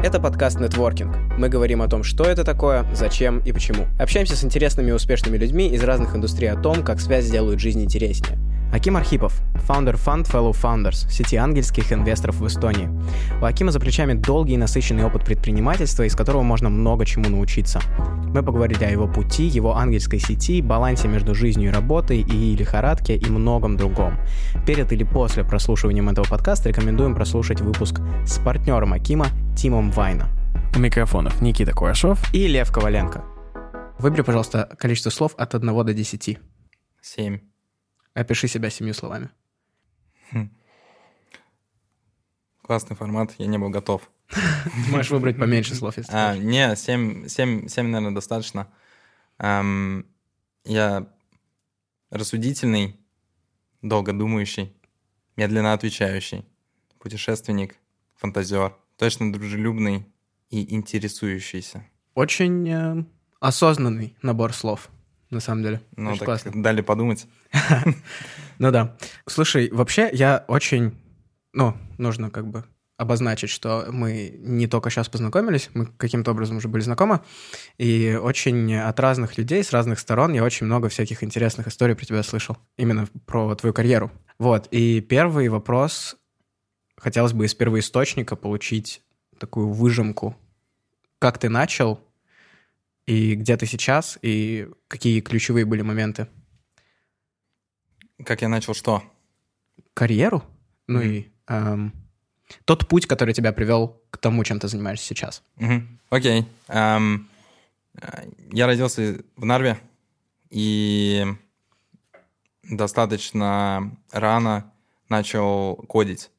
Это подкаст «Нетворкинг». Мы говорим о том, что это такое, зачем и почему. Общаемся с интересными и успешными людьми из разных индустрий о том, как связь делают жизнь интереснее. Аким Архипов, фаундер Fund Fellow Founders, сети ангельских инвесторов в Эстонии. У Акима за плечами долгий и насыщенный опыт предпринимательства, из которого можно много чему научиться. Мы поговорили о его пути, его ангельской сети, балансе между жизнью и работой, и лихорадке, и многом другом. Перед или после прослушивания этого подкаста рекомендуем прослушать выпуск с партнером Акима Тимом Вайна. У микрофонов Никита Курашов и Лев Коваленко. Выбери, пожалуйста, количество слов от 1 до 10. Семь. Опиши себя семью словами. Хм. Классный формат, я не был готов. можешь выбрать поменьше слов, если а, Не, 7, 7, 7, наверное, достаточно. Эм, я рассудительный, долго думающий, медленно отвечающий, путешественник, фантазер, точно дружелюбный и интересующийся. Очень э, осознанный набор слов на самом деле. Ну, очень так классно. дали подумать. Ну да. Слушай, вообще я очень... Ну, нужно как бы обозначить, что мы не только сейчас познакомились, мы каким-то образом уже были знакомы, и очень от разных людей, с разных сторон я очень много всяких интересных историй про тебя слышал, именно про твою карьеру. Вот, и первый вопрос, хотелось бы из первоисточника получить такую выжимку. Как ты начал, и где ты сейчас, и какие ключевые были моменты? Как я начал что? Карьеру? Ну mm-hmm. и эм, тот путь, который тебя привел к тому, чем ты занимаешься сейчас. Mm-hmm. Окей. Okay. Um, я родился в Нарве, и достаточно рано начал кодить.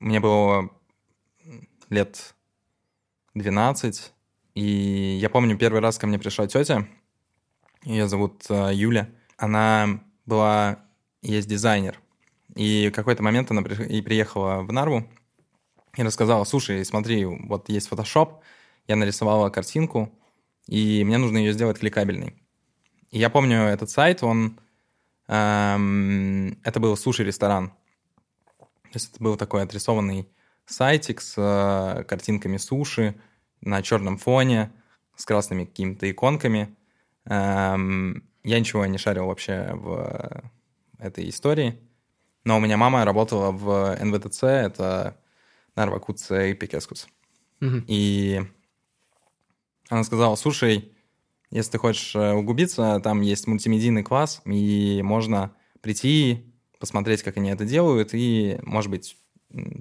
Мне было лет 12, и я помню, первый раз ко мне пришла тетя, ее зовут э, Юля. Она была, есть дизайнер. И в какой-то момент она и приехала в Нарву и рассказала, слушай, смотри, вот есть Photoshop, я нарисовала картинку, и мне нужно ее сделать кликабельной. И я помню этот сайт, он... Эм, это был суши-ресторан. То есть это был такой отрисованный сайтик с э, картинками суши, на черном фоне с красными какими-то иконками. Эм, я ничего не шарил вообще в этой истории. Но у меня мама работала в НВТЦ, это Нарвакутс и Пикескус. И она сказала, слушай, если ты хочешь э, углубиться, там есть мультимедийный класс, и можно прийти, посмотреть, как они это делают, и, может быть,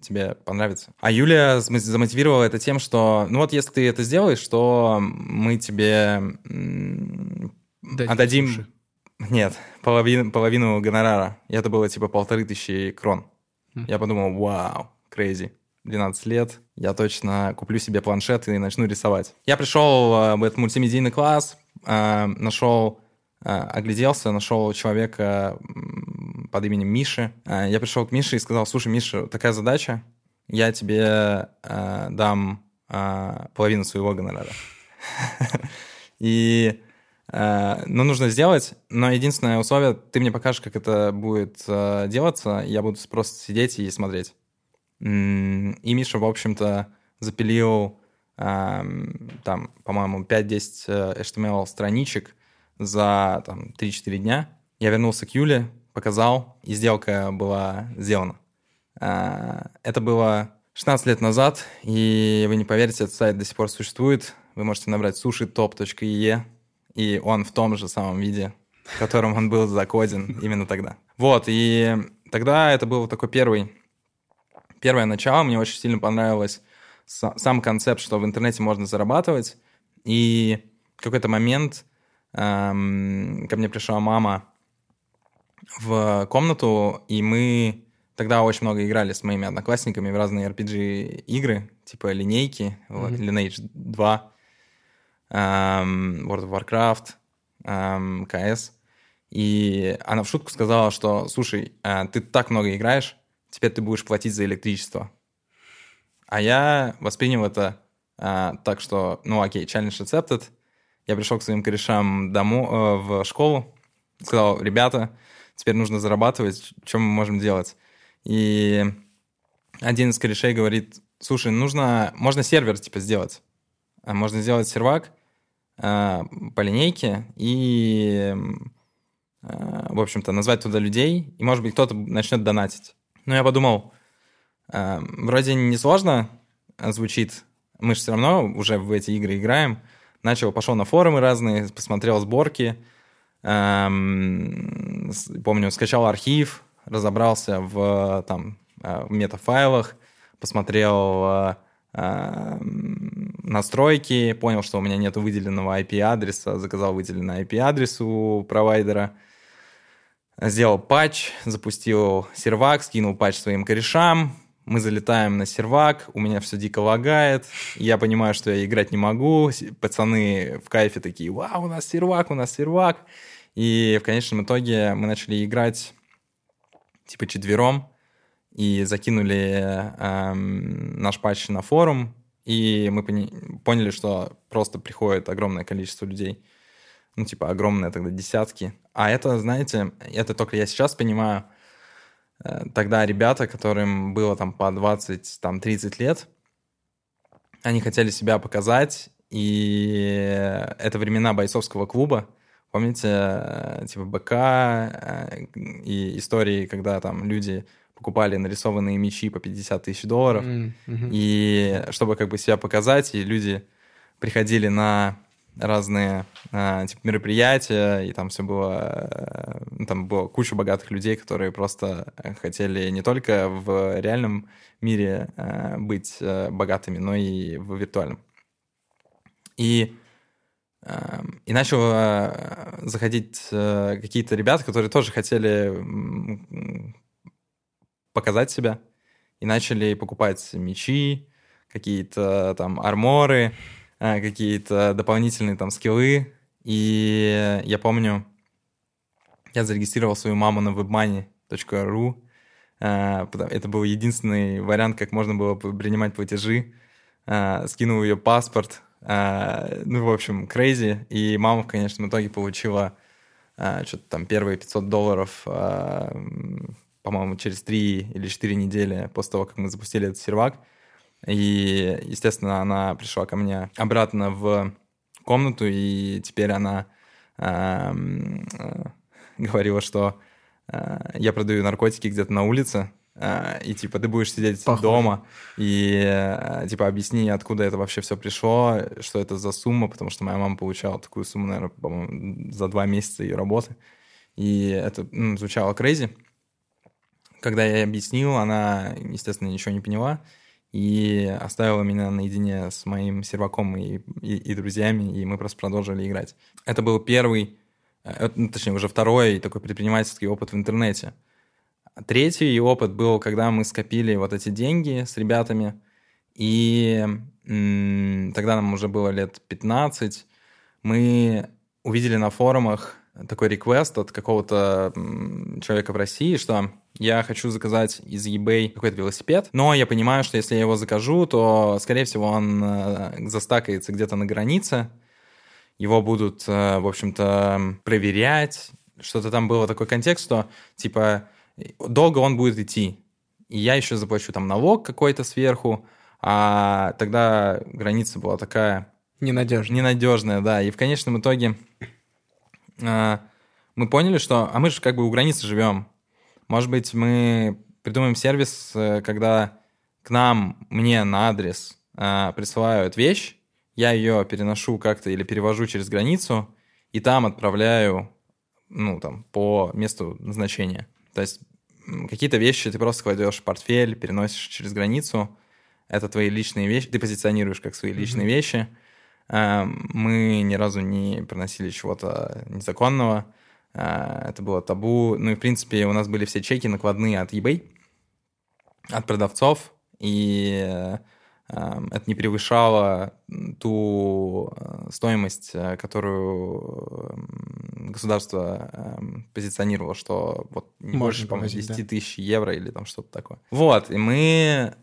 тебе понравится. А Юля замотивировала это тем, что, ну вот если ты это сделаешь, то мы тебе Дать отдадим... Суши. Нет, половину, половину гонорара. И это было типа полторы тысячи крон. Mm. Я подумал, вау, crazy. 12 лет, я точно куплю себе планшет и начну рисовать. Я пришел э, в этот мультимедийный класс, э, нашел огляделся, нашел человека под именем Миши. Э, я пришел к Мише и сказал, слушай, Миша, такая задача, я тебе э, дам э, половину своего гонорара. И э, ну, нужно сделать, но единственное условие, ты мне покажешь, как это будет э, делаться, я буду просто сидеть и смотреть. И Миша, в общем-то, запилил э, там, по-моему, 5-10 HTML страничек, за там, 3-4 дня. Я вернулся к Юле, показал, и сделка была сделана. А, это было 16 лет назад, и вы не поверите, этот сайт до сих пор существует. Вы можете набрать sushitop.ee, и он в том же самом виде, в котором он был закоден именно тогда. Вот, и тогда это был такой первый, первое начало. Мне очень сильно понравилось сам концепт, что в интернете можно зарабатывать. И в какой-то момент эм, ко мне пришла мама в комнату, и мы тогда очень много играли с моими одноклассниками в разные RPG-игры, типа линейки, mm-hmm. Lineage 2, эм, World of Warcraft, эм, CS. И она в шутку сказала, что, слушай, э, ты так много играешь, теперь ты будешь платить за электричество. А я воспринял это э, так, что, ну окей, challenge accepted, я пришел к своим корешам домой, э, в школу, сказал, ребята, теперь нужно зарабатывать, что мы можем делать? И один из корешей говорит, слушай, нужно, можно сервер, типа, сделать. А Можно сделать сервак э, по линейке и, э, в общем-то, назвать туда людей, и, может быть, кто-то начнет донатить. Но я подумал, э, вроде несложно звучит, мы же все равно уже в эти игры играем. Начал, пошел на форумы разные, посмотрел сборки, эм, помню, скачал архив, разобрался в там э, в метафайлах, посмотрел э, эм, настройки, понял, что у меня нет выделенного IP-адреса, заказал выделенный IP-адрес у провайдера, сделал патч, запустил сервак, скинул патч своим корешам, мы залетаем на сервак, у меня все дико лагает, я понимаю, что я играть не могу, пацаны в кайфе такие, вау, у нас сервак, у нас сервак, и в конечном итоге мы начали играть типа четвером, и закинули эм, наш патч на форум, и мы пони- поняли, что просто приходит огромное количество людей. Ну, типа, огромное тогда десятки. А это, знаете, это только я сейчас понимаю. Э, Тогда ребята, которым было там по 20, там 30 лет, они хотели себя показать, и это времена бойцовского клуба. Помните, э, типа БК э, и истории, когда там люди покупали нарисованные мечи по 50 тысяч долларов. Мгм. И чтобы как бы себя показать, и люди приходили на разные а, типа, мероприятия, и там все было, э, ну, там было куча богатых людей, которые просто э, хотели не только в реальном мире э, быть э, богатыми, но и в виртуальном. И, э, и начал э, заходить э, какие-то ребята, которые тоже хотели показать себя, и начали покупать мечи, какие-то там арморы, э, какие-то дополнительные там скиллы. И я помню, я зарегистрировал свою маму на webmoney.ru. Потому- Это был единственный вариант, как можно было принимать платежи. Э, Скинул ее паспорт. Ну, в общем, crazy. И мама в конечном итоге получила что-то там первые 500 долларов, по-моему, через 3 или 4 недели после того, как мы запустили этот сервак. И, естественно, она пришла ко мне обратно в комнату, и теперь она эм, э, говорила, что э, я продаю наркотики где-то на улице, э, и типа ты будешь сидеть Похоже. дома, и типа объясни, откуда это вообще все пришло, что это за сумма, потому что моя мама получала такую сумму, наверное, по-моему, за два месяца ее работы. И это ну, звучало crazy. Когда я ей объяснил, она, естественно, ничего не поняла и оставила меня наедине с моим серваком и, и, и друзьями, и мы просто продолжили играть. Это был первый, э, ну, точнее, уже второй такой предпринимательский опыт в интернете. Третий опыт был, когда мы скопили вот эти деньги с ребятами, и м, тогда нам уже было лет 15, мы увидели на форумах такой реквест от какого-то человека в России, что я хочу заказать из eBay какой-то велосипед, но я понимаю, что если я его закажу, то, скорее всего, он э, застакается где-то на границе, его будут, э, в общем-то, проверять. Что-то там было такой контекст, что, типа, долго он будет идти. И я еще заплачу там налог какой-то сверху, а тогда граница была такая Ненадежно. ненадежная, да. И в конечном итоге мы поняли, что... А мы же как бы у границы живем. Может быть, мы придумаем сервис, э, когда к нам, мне на адрес э, присылают вещь, я ее переношу как-то или перевожу через границу, и там отправляю, ну, там, по месту назначения. То есть какие-то вещи ты просто кладешь в портфель, переносишь через границу, это твои личные вещи, ты позиционируешь как свои личные вещи. Э, Мы ни разу не приносили чего-то незаконного, Э, это было табу. Ну и, в принципе, у нас были все чеки накладные от eBay, от продавцов, и э, э, это не превышало ту э, стоимость, которую м, государство позиционировало, что вот не Можно больше, по-моему, повозить, 10 тысяч евро или там что-то такое. Вот, и мы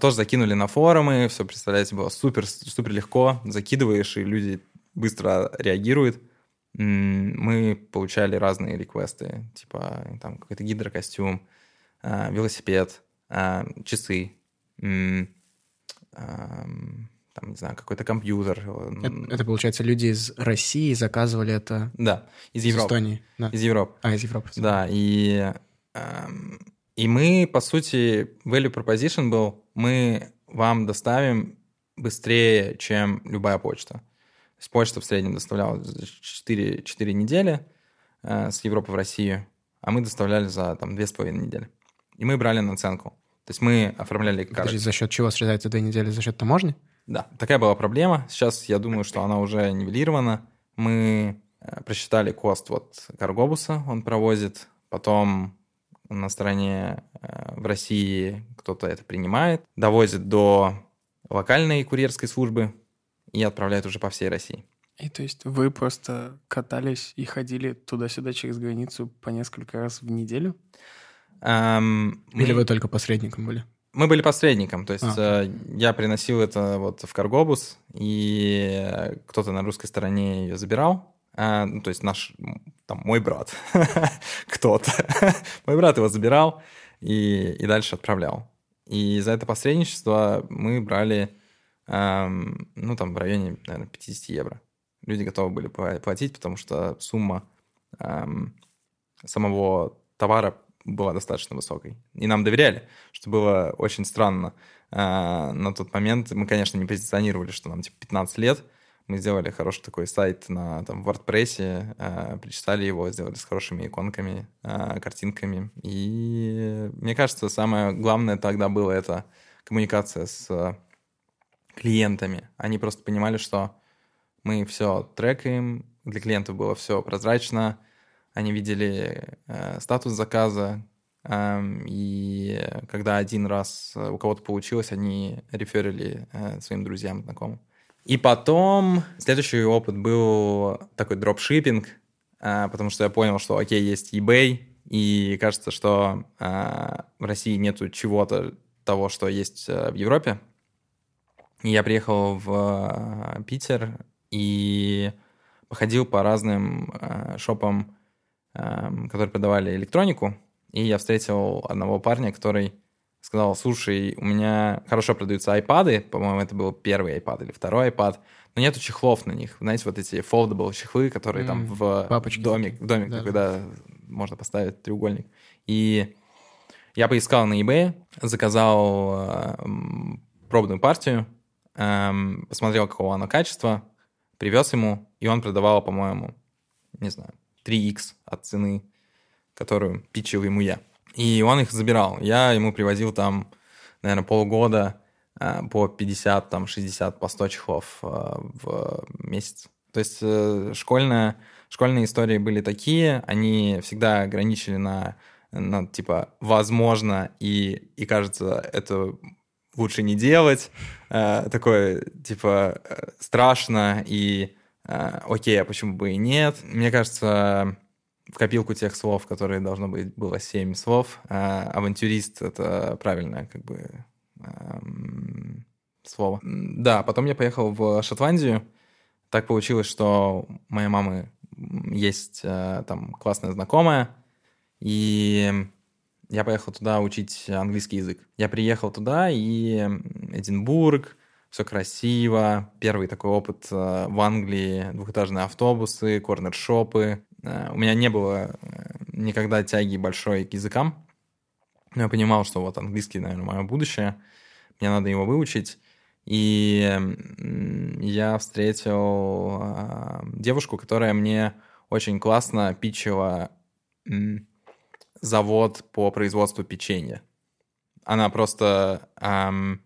тоже закинули на форумы, все, представляете, было супер, супер легко, закидываешь, и люди быстро реагируют. Мы получали разные реквесты, типа там какой-то гидрокостюм, э, велосипед, э, часы. Там, не знаю, какой-то компьютер. Это, это, получается, люди из России заказывали это Да, из из Европы. Эстонии. Да. Из Европы. А, из Европы. Да, и, эм, и мы, по сути, value proposition был, мы вам доставим быстрее, чем любая почта. То есть почта в среднем доставляла за 4, 4 недели э, с Европы в Россию, а мы доставляли за там 2,5 недели. И мы брали наценку. То есть мы оформляли карту. Подожди, за счет чего срезается две недели? За счет таможни? Да, такая была проблема. Сейчас я думаю, что она уже нивелирована. Мы э, просчитали кост вот каргобуса, он провозит. Потом на стороне э, в России кто-то это принимает, довозит до локальной курьерской службы и отправляет уже по всей России. И то есть вы просто катались и ходили туда-сюда через границу по несколько раз в неделю? Эм, мы- Или вы только посредником были? Мы были посредником, то есть А. э, я приносил это вот в Каргобус, и кто-то на русской стороне ее забирал, А, ну, то есть наш, там, мой брат, кто-то, мой брат его забирал и, и дальше отправлял. И за это посредничество мы брали, эм, ну, там, в районе, наверное, 50 евро. Люди готовы были пла- платить, потому что сумма эм, самого товара была достаточно высокой. И нам доверяли, что было очень странно. А, На тот момент мы, конечно, не позиционировали, что нам типа 15 лет. Мы сделали хороший такой сайт на там, WordPress, а, причитали его, сделали с хорошими иконками, а, картинками. И мне кажется, самое главное тогда было это коммуникация с клиентами. Они просто понимали, что мы все трекаем, для клиентов было все прозрачно, они видели э, статус заказа, эм, и когда один раз э, у кого-то получилось, они реферили э, своим друзьям, знакомым. И потом следующий опыт был такой дропшиппинг, э, потому что я понял, что, окей, есть eBay, и кажется, что э, в России нету чего-то того, что есть э, в Европе. И я приехал в э, Питер и походил по разным э, шопам, которые продавали электронику, и я встретил одного парня, который сказал, слушай, у меня хорошо продаются айпады, по-моему, это был первый iPad или второй iPad, но нету чехлов на них. Знаете, вот эти foldable чехлы, которые там М, в папочки домик, в домик, Да. когда можно поставить треугольник. И я поискал на eBay, заказал э, пробную партию, эм, посмотрел, какого оно качества, привез ему, и он продавал, по-моему, не знаю, 3x от цены, которую питчил ему я. И он их забирал. Я ему привозил там, наверное, полгода э, по 50, там, 60, по 100 чехлов э, в месяц. То есть э, школьная, школьные истории были такие, они всегда ограничили на, на типа, возможно, и, и кажется, это лучше не делать. Э, такое, типа, э, страшно и окей, а почему бы и нет? Мне кажется, в копилку тех слов, которые должно быть было семь слов, э, авантюрист — это правильное как бы эм, слово. Да, потом я поехал в Шотландию. Так получилось, что моей мамы есть э, там классная знакомая, и я поехал туда учить английский язык. Я приехал туда, и Эдинбург, все красиво. Первый такой опыт э, в Англии, двухэтажные автобусы, корнер-шопы. Э, У меня не было э, никогда тяги большой к языкам. Но я понимал, что вот английский, наверное, мое будущее. Мне надо его выучить. И я встретил э, девушку, которая мне очень классно питчила завод по производству печенья. Она просто ам,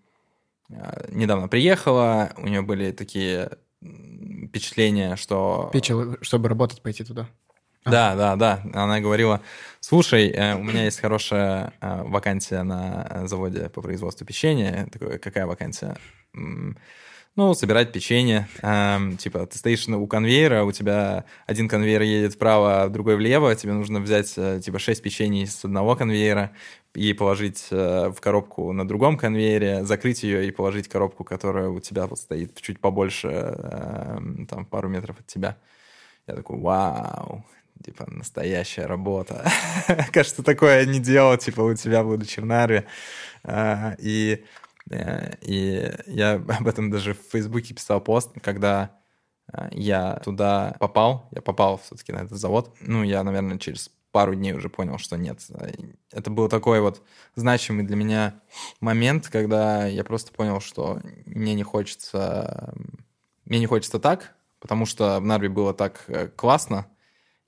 э, недавно приехала, у нее были такие впечатления, что... Питчил, чтобы работать, пойти туда. Да, да, да. Она говорила, слушай, э, у меня есть хорошая э, вакансия на э, заводе по производству печенья. Я такой, какая вакансия? Ну, собирать печенье. Эм, Типа, ты стоишь у конвейера, у тебя один конвейер едет вправо, а другой влево, тебе нужно взять, э, типа, шесть печений с одного конвейера и положить э, в коробку на другом конвейере, закрыть ее и положить коробку, которая у тебя вот стоит чуть побольше, эм, там, пару метров от тебя. Я такой, вау, типа, настоящая работа. Кажется, такое не делал, типа, у тебя, будучи в Нарве. А, И Э, И я об этом даже в Фейсбуке писал пост, когда э, я туда попал, я попал все-таки на этот завод. Ну, я, наверное, через пару дней уже понял, что нет. Это был такой вот значимый для меня момент, когда я просто понял, что мне не хочется, мне не хочется так, потому что в Нарве было так э, классно,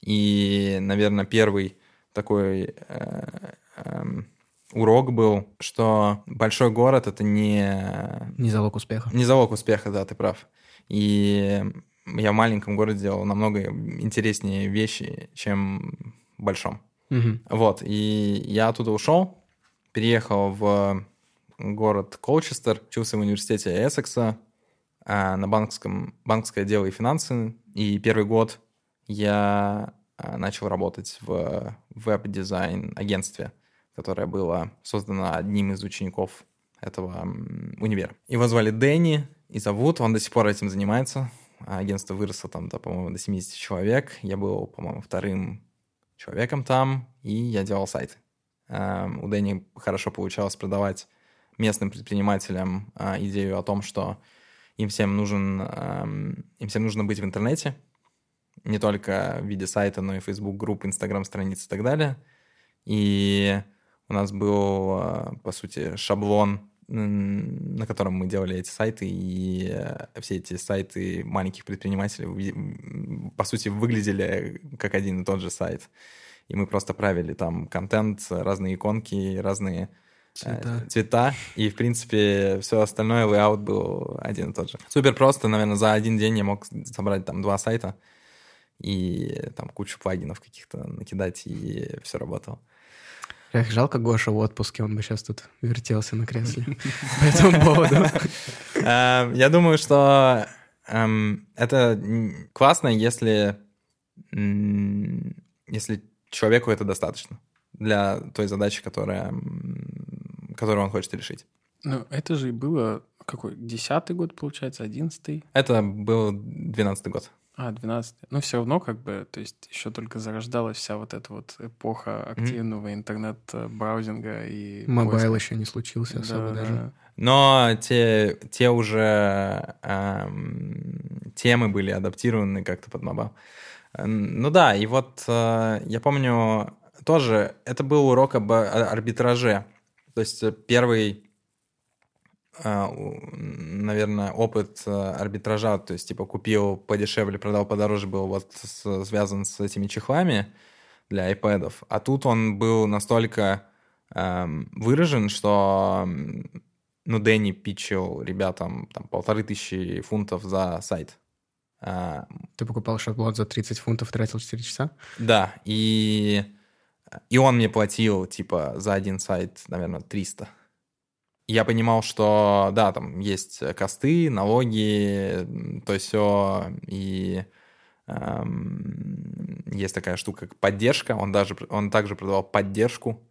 и, наверное, первый такой э, эм, урок был, что большой город это не Не залог успеха. не залог успеха, да, ты прав. И я в маленьком городе делал намного интереснее вещи, чем в большом. Мгм. Вот, и я оттуда ушел, переехал в город Колчестер, учился в университете Эссекса а, на банковском, банковское дело и финансы. И первый год я начал работать в веб-дизайн агентстве, которое было создано одним из учеников этого универа. Его звали Дэнни, и зовут, он до сих пор этим занимается. А Агентство выросло там, до, по-моему, до 70 человек. Я был, по-моему, вторым человеком там, и я делал сайты. Эм, У Дэнни хорошо получалось продавать местным предпринимателям а, идею о том, что им всем нужен, им всем нужно быть в интернете, не только в виде сайта, но и Facebook групп, Instagram страниц и так далее. И у нас был, э, по сути, шаблон, на котором мы делали эти сайты, и э, все эти сайты маленьких предпринимателей, по сути, выглядели как один и тот же сайт. И мы просто правили там контент, разные иконки, разные э, Цвета. цвета, и, в принципе, все остальное, layout был один и тот же. Супер просто, наверное, за один день я мог собрать там два сайта и там кучу плагинов каких-то накидать, и все работало. Эх, жалко Гоша в отпуске, он бы сейчас тут вертелся на кресле по этому поводу. Эм, Я думаю, что эм, это классно, если, если человеку это достаточно для той задачи, которая, которую он хочет решить. Ну, это же и было какой? Десятый год, получается, одиннадцатый? Это был 12 год. А, 12. Ну, все равно, как бы, то есть еще только зарождалась вся вот эта вот эпоха активного интернет-браузинга и... Mobile поиска. еще не случился Да, особо да. даже. Но те, те уже эм, темы были адаптированы как-то под mobile. Ну да, и вот э, я помню тоже, это был урок об а- арбитраже. То есть первый, наверное, опыт э, арбитража, то есть типа купил подешевле, продал подороже, был вот с- связан с этими чехлами для iPad. А тут он был настолько эм, выражен, что ну, Дэнни питчил ребятам там полторы тысячи фунтов за сайт. А, Ты покупал шаблон за 30 фунтов, тратил 4 часа? да, и, и он мне платил, типа, за один сайт, наверное, 300. Я понимал, что, да, там есть косты, налоги, то все, и эм, есть такая штука, как поддержка, он, даже, он также продавал поддержку,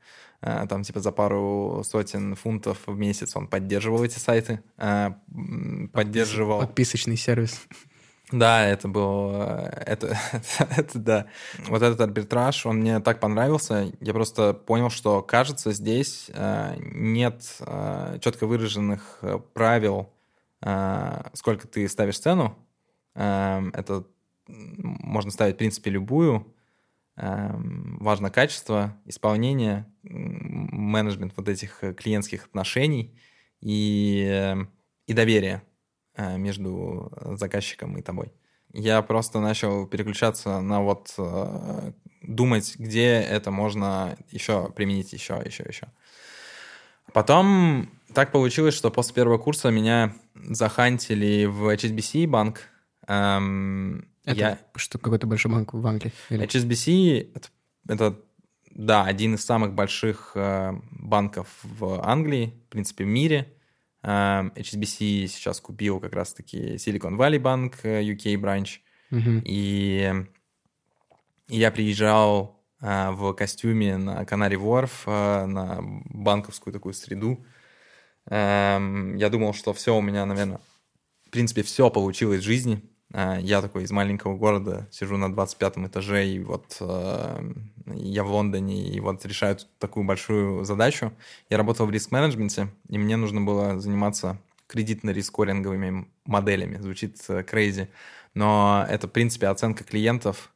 Э, там, типа, за пару сотен фунтов в месяц он поддерживал эти сайты, э, поддерживал... Подписочный сервис. Да, это был... э, Это, это, да. Вот этот арбитраж, он мне так понравился. Я просто понял, что, кажется, здесь э, нет э, четко выраженных э, правил, э, сколько ты ставишь цену. Э, Это можно ставить, в принципе, любую. Э, Важно качество, исполнение, менеджмент вот этих э, клиентских отношений и, и доверие между заказчиком и тобой. Я просто начал переключаться на вот э, думать, где это можно еще применить, еще, еще, еще. Потом так получилось, что после первого курса меня захантили в HSBC банк. Эм, Это я- что, какой-то большой банк в Англии? Или- HSBC это, это, да, один из самых больших э, банков в Англии, в принципе, в мире. Э, HSBC сейчас купил как раз-таки Silicon Valley Bank, э, UK branch. Мгм. И, и я приезжал э, в костюме на Канари Ворф, э, на банковскую такую среду. Эм, я думал, что все у меня, наверное, в принципе, все получилось в жизни. Э, я такой из маленького города, сижу на 25 этаже, и вот э, я в Лондоне, и вот решаю такую большую задачу. Я работал в риск-менеджменте, и мне нужно было заниматься кредитно-рискоринговыми моделями. Звучит crazy, но это, в принципе, оценка клиентов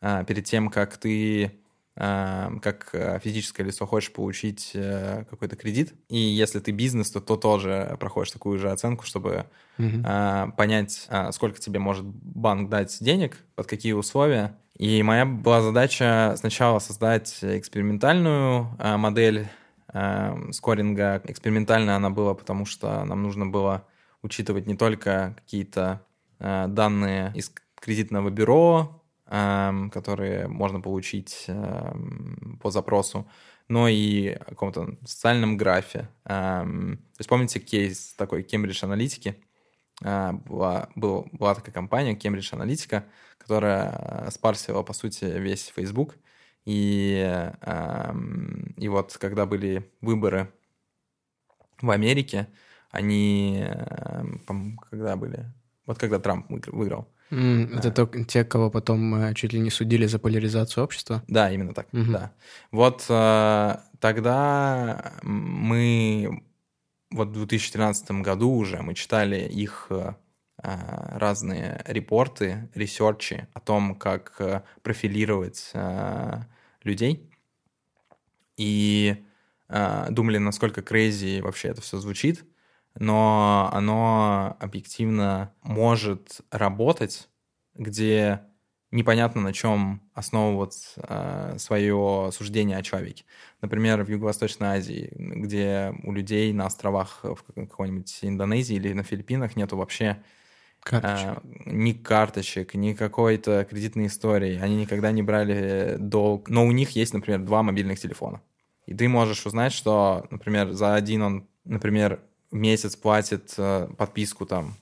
перед тем, как ты как э, физическое лицо хочешь получить э, какой-то кредит, и если ты бизнес, то, то тоже проходишь такую же оценку, чтобы uh-huh. понять, сколько тебе может банк дать денег, под какие условия. И моя была задача сначала создать экспериментальную модель эм, скоринга. Экспериментальная она была, потому что нам нужно было учитывать не только какие-то данные из кредитного бюро, Эм, которые можно получить эм, по запросу, но и о каком-то социальном графе. Эм, то есть помните кейс такой Cambridge Аналитики? Э, была, был, была такая компания Cambridge Аналитика, которая спарсила, по сути, весь Facebook. И, и вот когда были выборы в Америке, они, когда были, вот когда Трамп выиграл, Mm, это то, те, кого потом э, чуть ли не судили за поляризацию общества? Да, именно так, mm-hmm. да. Вот э, тогда мы, вот в 2013 году уже мы читали их э, разные репорты, ресерчи о том, как э, профилировать э, людей. И э, думали, насколько crazy вообще это все звучит но оно объективно может работать, где непонятно на чем основывать э, свое суждение о человеке. Например, в Юго-Восточной Азии, где у людей на островах в какой-нибудь Индонезии или на Филиппинах нету вообще Карточек. Э, ни карточек, ни какой-то кредитной истории. Они никогда не брали долг. Но у них есть, например, два мобильных телефона. И ты можешь узнать, что, например, за один он, например, месяц платит э, подписку там,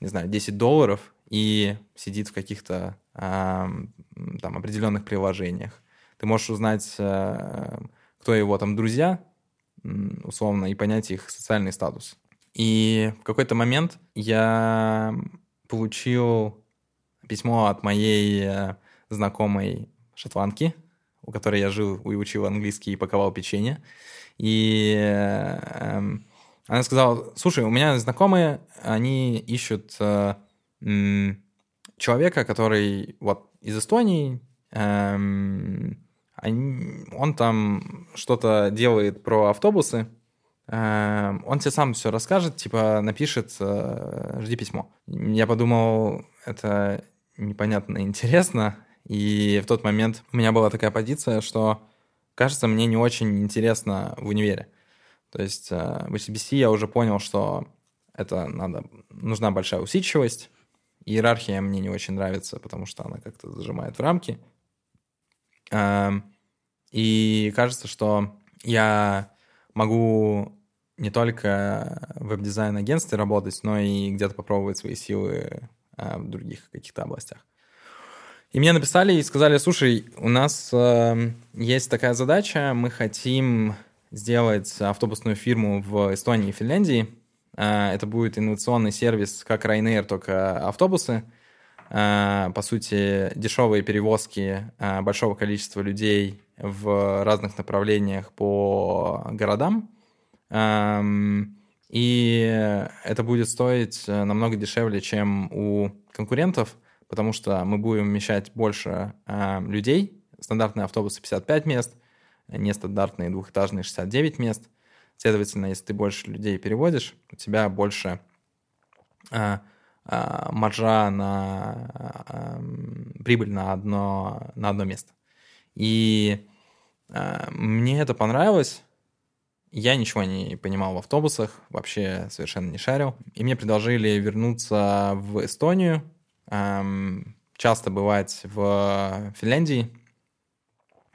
не знаю, 10 долларов и сидит в каких-то э, там определенных приложениях. Ты можешь узнать, э, кто его там друзья, условно, и понять их социальный статус. И в какой-то момент я получил письмо от моей э, знакомой шотландки, у которой я жил и учил английский и паковал печенье. И э, она сказала, слушай, у меня знакомые, они ищут э, м, человека, который вот из Эстонии, эм, они, он там что-то делает про автобусы, эм, он тебе сам все расскажет, типа напишет, э, жди письмо. Я подумал, это непонятно интересно, и в тот момент у меня была такая позиция, что кажется, мне не очень интересно в универе. То есть э, в HBC я уже понял, что это надо, нужна большая усидчивость. Иерархия мне не очень нравится, потому что она как-то зажимает в рамки. Эм, и кажется, что я могу не только в веб-дизайн-агентстве работать, но и где-то попробовать свои силы э, в других каких-то областях. И мне написали и сказали, слушай, у нас э, есть такая задача, мы хотим сделать автобусную фирму в Эстонии и Финляндии. А, это будет инновационный сервис, как Ryanair, только автобусы. А, по сути, дешевые перевозки а, большого количества людей в разных направлениях по городам. И это будет стоить намного дешевле, чем у конкурентов, потому что мы будем вмещать больше людей. Стандартные автобусы 55 мест, нестандартные двухэтажные 69 мест. Следовательно, если ты больше людей переводишь, у тебя больше а, а, маржа на а, прибыль на одно, на одно место. И а, мне это понравилось. Я ничего не понимал в автобусах, вообще совершенно не шарил. И мне предложили вернуться в Эстонию, часто бывать в Финляндии,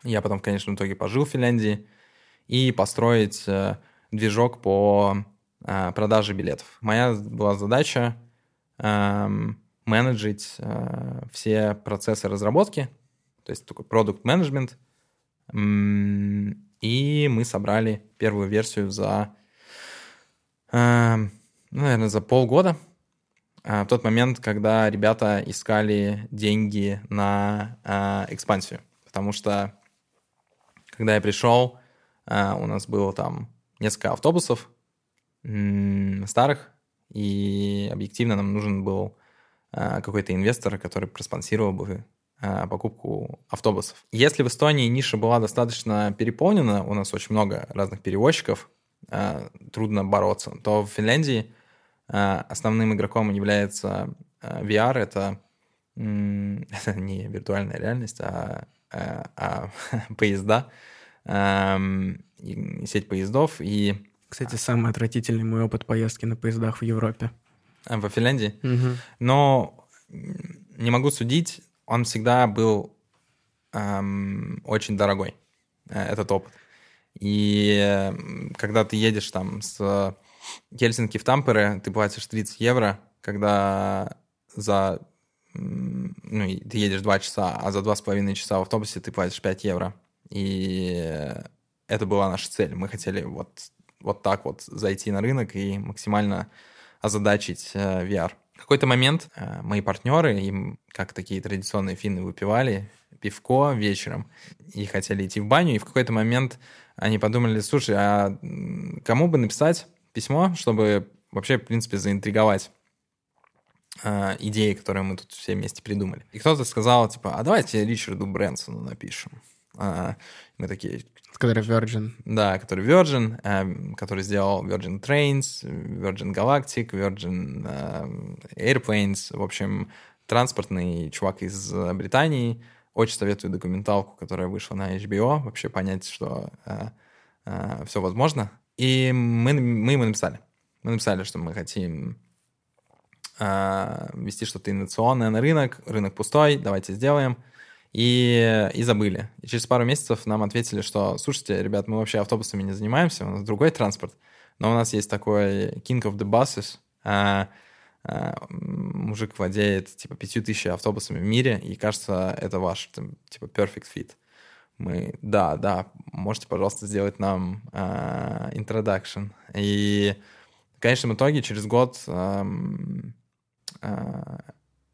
я потом, конечно, в итоге пожил в Финляндии. И построить э, движок по э, продаже билетов. Моя была задача э, менеджить э, все процессы разработки, то есть такой продукт менеджмент. И мы собрали первую версию за, ну, наверное, за полгода. в тот момент, когда ребята искали деньги на экспансию. Потому что, когда я пришел, у нас было там несколько автобусов старых, и объективно нам нужен был какой-то инвестор, который проспонсировал бы покупку автобусов. Если в Эстонии ниша была достаточно переполнена, у нас очень много разных перевозчиков, трудно бороться, то в Финляндии основным игроком является VR, это, это не виртуальная реальность, а, а, а поезда, сеть поездов и... Кстати, самый отвратительный мой опыт поездки на поездах в Европе. Во Финляндии? Угу. Но не могу судить, он всегда был эм, очень дорогой, э, этот опыт. И когда ты едешь там с Хельсинки в Тампере, ты платишь 30 евро, когда за... Ну, ты едешь 2 часа, а за 2,5 часа в автобусе ты платишь 5 евро. И это была наша цель. Мы хотели вот, вот так вот зайти на рынок и максимально озадачить э, VR. В какой-то момент э, мои партнеры, им, как такие традиционные финны, выпивали пивко вечером и хотели идти в баню, и в какой-то момент они подумали, слушай, а кому бы написать письмо, чтобы вообще, в принципе, заинтриговать э, идеи, которые мы тут все вместе придумали. И кто-то сказал, типа, а давайте Ричарду Брэнсону напишем. А, мы такие... Который Virgin. Да, который Virgin, э, который сделал Virgin Trains, Virgin Galactic, Virgin э, Airplanes, в общем, транспортный чувак из Британии. Очень советую документалку, которая вышла на HBO, вообще понять, что э, э, все возможно. И мы, мы ему написали. Мы написали, что мы хотим э, вести что-то инновационное на рынок, рынок пустой, давайте сделаем и, и забыли. И через пару месяцев нам ответили, что, слушайте, ребят, мы вообще автобусами не занимаемся, у нас другой транспорт, но у нас есть такой King of the Buses, а, а, мужик владеет типа пятью тысяч автобусами в мире, и кажется, это ваш там, типа perfect fit. Мы, да, да, можете, пожалуйста, сделать нам а, introduction. И в конечном итоге через год а,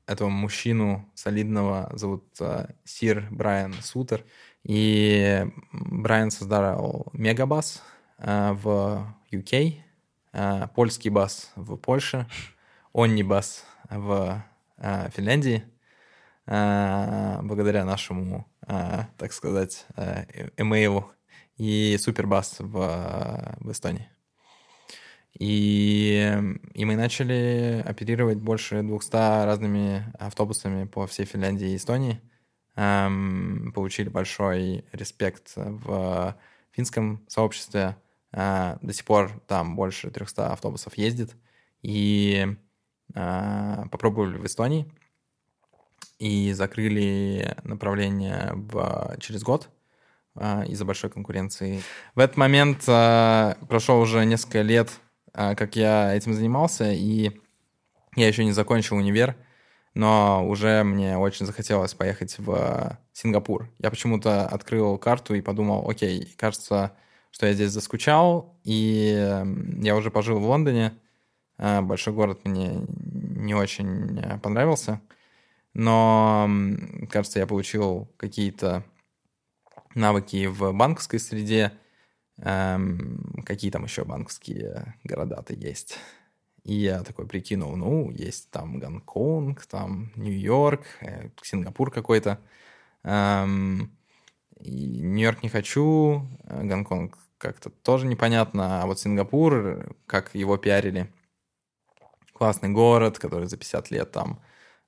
этого мужчину солидного зовут uh, Сир Брайан Сутер. И Брайан создал Мегабас uh, в UK, польский бас в Польше, Оннибас в Финляндии, благодаря нашему, так сказать, эмейлу, и Супербас в, в Эстонии. И, и мы начали оперировать больше 200 разными автобусами по всей Финляндии и Эстонии. Эм, получили большой респект в финском сообществе. Э, до сих пор там больше 300 автобусов ездит. И э, попробовали в Эстонии. И закрыли направление в, через год э, из-за большой конкуренции. В этот момент э, прошло уже несколько лет как я этим занимался, и я еще не закончил универ, но уже мне очень захотелось поехать в Сингапур. Я почему-то открыл карту и подумал, окей, кажется, что я здесь заскучал, и я уже пожил в Лондоне. А, большой город мне не очень э, понравился, но, кажется, я получил какие-то навыки в банковской среде, Эм, какие там еще банковские города-то есть? И я такой прикинул, ну, есть там Гонконг, там Нью-Йорк, э, Сингапур какой-то. Эм, Нью-Йорк не хочу, э, Гонконг как-то тоже непонятно, а вот Сингапур, как его пиарили, классный город, который за 50 лет там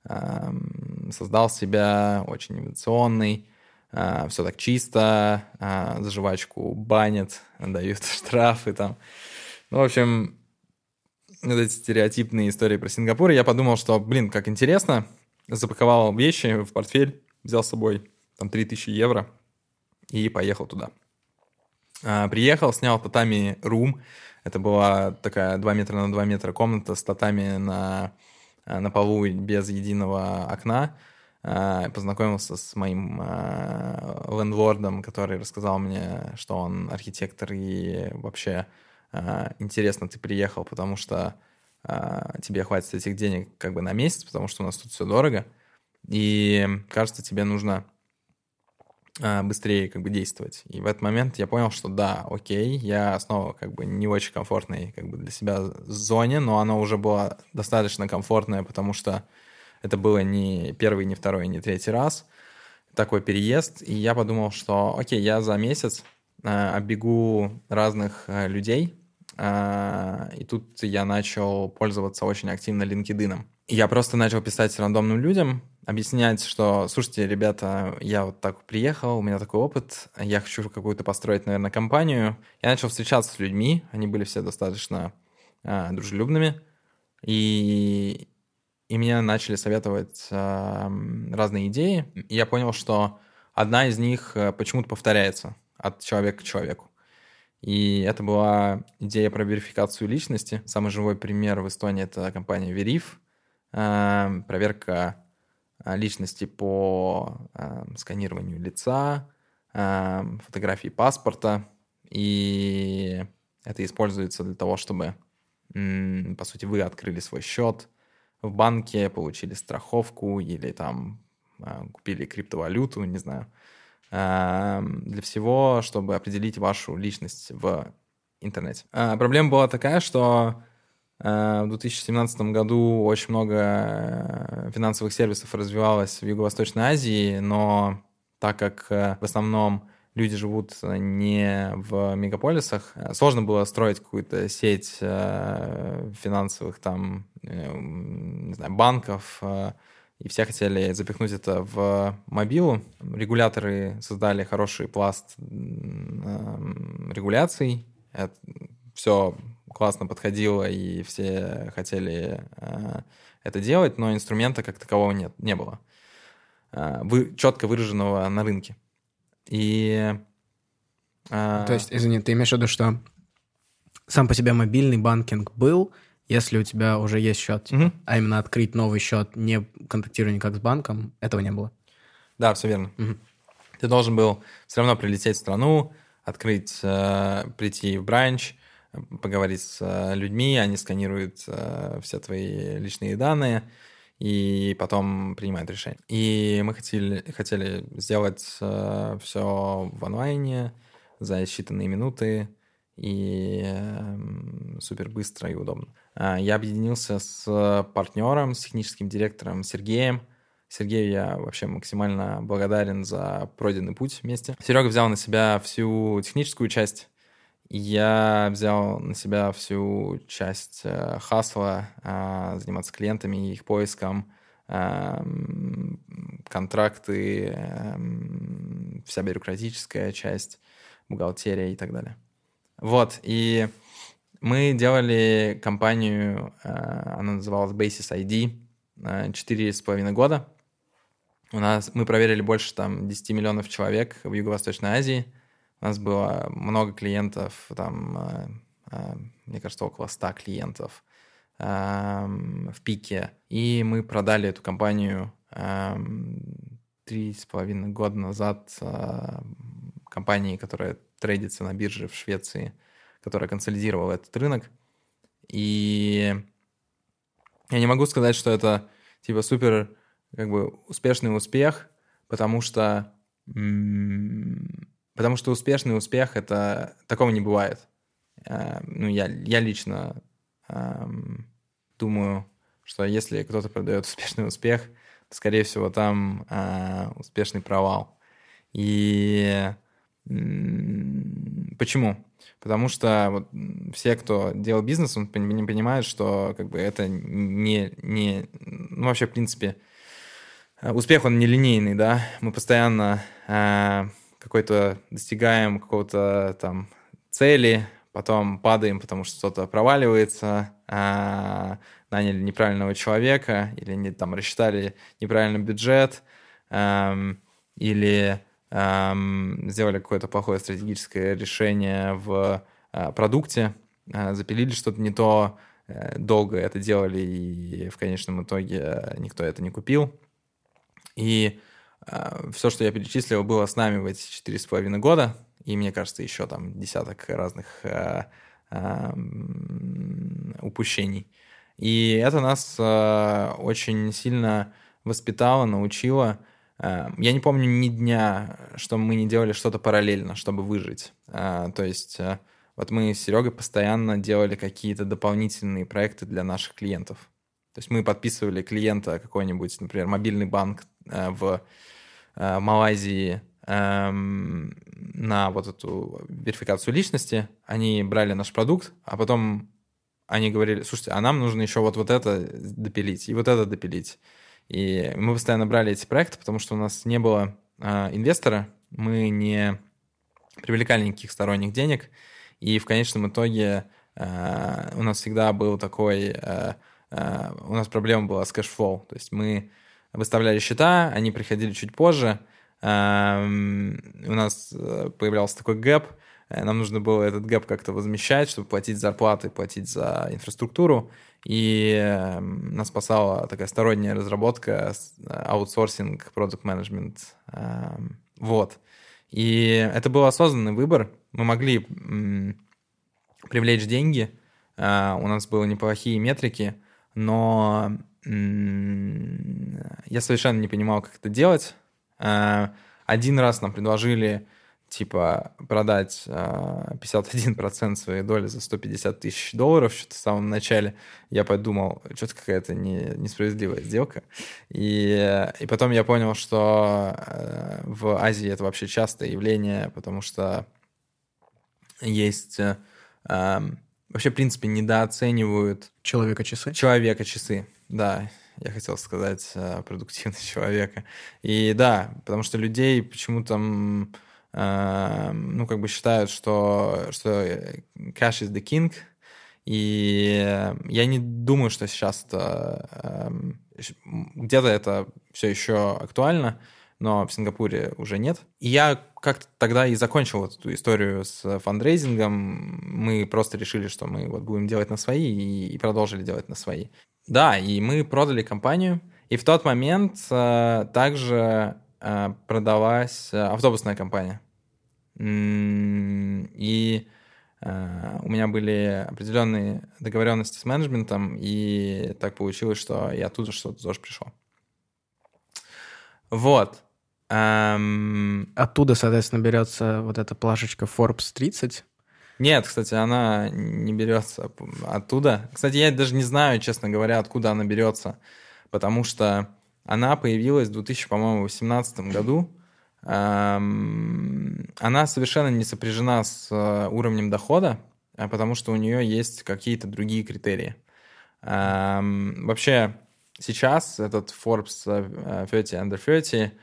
эм, создал себя, очень инновационный, а, все так чисто, а, за жвачку банят, дают штрафы там. Ну, в общем, вот эти стереотипные истории про Сингапур. Я подумал, что, блин, как интересно. Запаковал вещи в портфель, взял с собой там 3000 евро и поехал туда. А, приехал, снял татами рум. Это была такая 2 метра на 2 метра комната с татами на, на полу без единого окна. А, познакомился с моим а, лендлордом, который рассказал мне, что он архитектор и вообще а, интересно ты приехал, потому что тебе хватит этих денег как бы на месяц, потому что у нас тут все дорого, и кажется, тебе нужно быстрее как бы действовать. И в этот момент я понял, что да, окей, я снова как бы не очень комфортной как бы для себя зоне, но она уже была достаточно комфортная, потому что это было не первый, не второй, не третий раз такой переезд, и я подумал, что окей, я за месяц э, оббегу разных э, людей, э, и тут я начал пользоваться очень активно LinkedIn. Я просто начал писать рандомным людям, объяснять, что, слушайте, ребята, я вот так приехал, у меня такой опыт, я хочу какую-то построить, наверное, компанию. Я начал встречаться с людьми, они были все достаточно э, дружелюбными, и, и мне начали советовать разные идеи. И я понял, что одна из них э, почему-то повторяется от человека к человеку. И это была идея про верификацию личности. Самый живой пример в Эстонии — это компания Verif. Э, проверка э, личности по э, сканированию лица, э, фотографии паспорта. И это используется для того, чтобы, по сути, вы открыли свой счет — в банке, получили страховку или там а, купили криптовалюту, не знаю, для всего, чтобы определить вашу личность в интернете. А, проблема была такая, что а, в 2017 году очень много э, финансовых сервисов развивалось в Юго-Восточной Азии, но так как э, в основном люди живут не в мегаполисах, э, сложно было строить какую-то сеть финансовых там Э, не знаю, банков, э, и все хотели запихнуть это в мобилу. Регуляторы создали хороший пласт регуляций. Это все классно подходило, и все хотели э, это делать, но инструмента как такового нет, не было. Вы, четко выраженного на рынке. И... То есть, извини, ты имеешь в виду, что сам по себе мобильный банкинг был, если у тебя уже есть счет, угу. а именно открыть новый счет, не контактируя никак с банком, этого не было. Да, все верно. Угу. Ты должен был все равно прилететь в страну, открыть, э, прийти в бранч, поговорить с э, людьми, они сканируют э, все твои личные данные и потом принимают решение. И мы хотели, хотели сделать э, все в онлайне за считанные минуты и э, супер быстро и удобно. А, я объединился с партнером, с техническим директором Сергеем. Сергею я вообще максимально благодарен за пройденный путь вместе. Серега взял на себя всю техническую часть, я взял на себя всю часть э, хасла, э, заниматься клиентами, их поиском, э, контракты, э, вся бюрократическая часть, бухгалтерия и так далее. Вот, и мы делали компанию, э, она называлась Basis ID, четыре с половиной года. У нас, мы проверили больше там 10 миллионов человек в Юго-Восточной Азии. У нас было много клиентов, там, э, э, мне кажется, около 100 клиентов в пике. И мы продали эту компанию три с половиной года назад компании, которая трейдится на бирже в Швеции – которая консолидировала этот рынок. И я не могу сказать, что это типа супер как бы успешный успех, потому что потому что успешный успех это такого не бывает. Э, ну я я лично эм, думаю, что если кто-то продает успешный успех, то скорее всего там э, успешный провал. И почему? Потому что вот все, кто делал бизнес, он не понимает, что как бы это не, не... Ну, вообще, в принципе, э, успех, он нелинейный, да. Мы постоянно э, какой-то достигаем какого-то там цели, потом падаем, потому что что-то проваливается, э, наняли неправильного человека, или не, там рассчитали неправильный бюджет, э, или сделали какое-то плохое стратегическое решение в а, продукте, а, запилили что-то не то, э, долго это делали, и в конечном итоге э, никто это не купил. И а, все, что я перечислил, было с нами в эти четыре с половиной года, и мне кажется, еще там десяток разных упущений. И это нас э, очень сильно воспитало, научило. Э, я не помню ни дня, что мы не делали что-то параллельно, чтобы выжить. Э, то есть э, вот мы с Серегой постоянно делали какие-то дополнительные проекты для наших клиентов. То есть мы подписывали клиента какой-нибудь, например, мобильный банк э, в э, Малайзии эм, на вот эту верификацию личности. Они брали наш продукт, а потом они говорили, слушайте, а нам нужно еще вот, вот это допилить и вот это допилить. И мы постоянно брали эти проекты, потому что у нас не было э, инвестора, мы не привлекали никаких сторонних денег, и в конечном итоге э, у нас всегда был такой, э, э, у нас проблема была с cash flow, то есть мы выставляли счета, они приходили чуть позже, э, у нас э, появлялся такой gap, Э, нам нужно было этот gap как-то возмещать, чтобы платить зарплаты, платить за инфраструктуру. И эм, нас спасала такая сторонняя разработка, э, аутсорсинг, product management. Эм, вот. И это был осознанный выбор. Мы могли привлечь деньги, у нас были неплохие метрики, но я совершенно не понимал, как это делать. Один раз нам предложили типа продать э, а, 51% своей доли за 150 тысяч долларов что-то в самом начале, я подумал, что-то какая-то не, несправедливая сделка. И, и потом я понял, что э, в Азии это вообще частое явление, потому что есть... Э, э, вообще, в принципе, недооценивают... Человека-часы? Человека-часы, да. Я хотел сказать э, продуктивность человека. И да, потому что людей почему-то Эм, ну, как бы считают, что, что cash is the king, и я не думаю, что сейчас это эм, где-то это все еще актуально, но в Сингапуре уже нет. И я как-то тогда и закончил вот эту историю с фандрейзингом. Мы просто решили, что мы вот будем делать на свои, и, и продолжили делать на свои. Да, и мы продали компанию, и в тот момент э, также э, продалась э, автобусная компания. И э, у меня были определенные договоренности с менеджментом, и так получилось, что я оттуда что-то тоже пришел. Вот. Эм... Оттуда, соответственно, берется вот эта плашечка Forbes 30. Нет, кстати, она не берется оттуда. Кстати, я даже не знаю, честно говоря, откуда она берется, потому что она появилась в 2018 году она совершенно не сопряжена с э, уровнем дохода, а потому что у нее есть какие-то другие критерии. Вообще, сейчас этот Forbes 30 э, Under 30,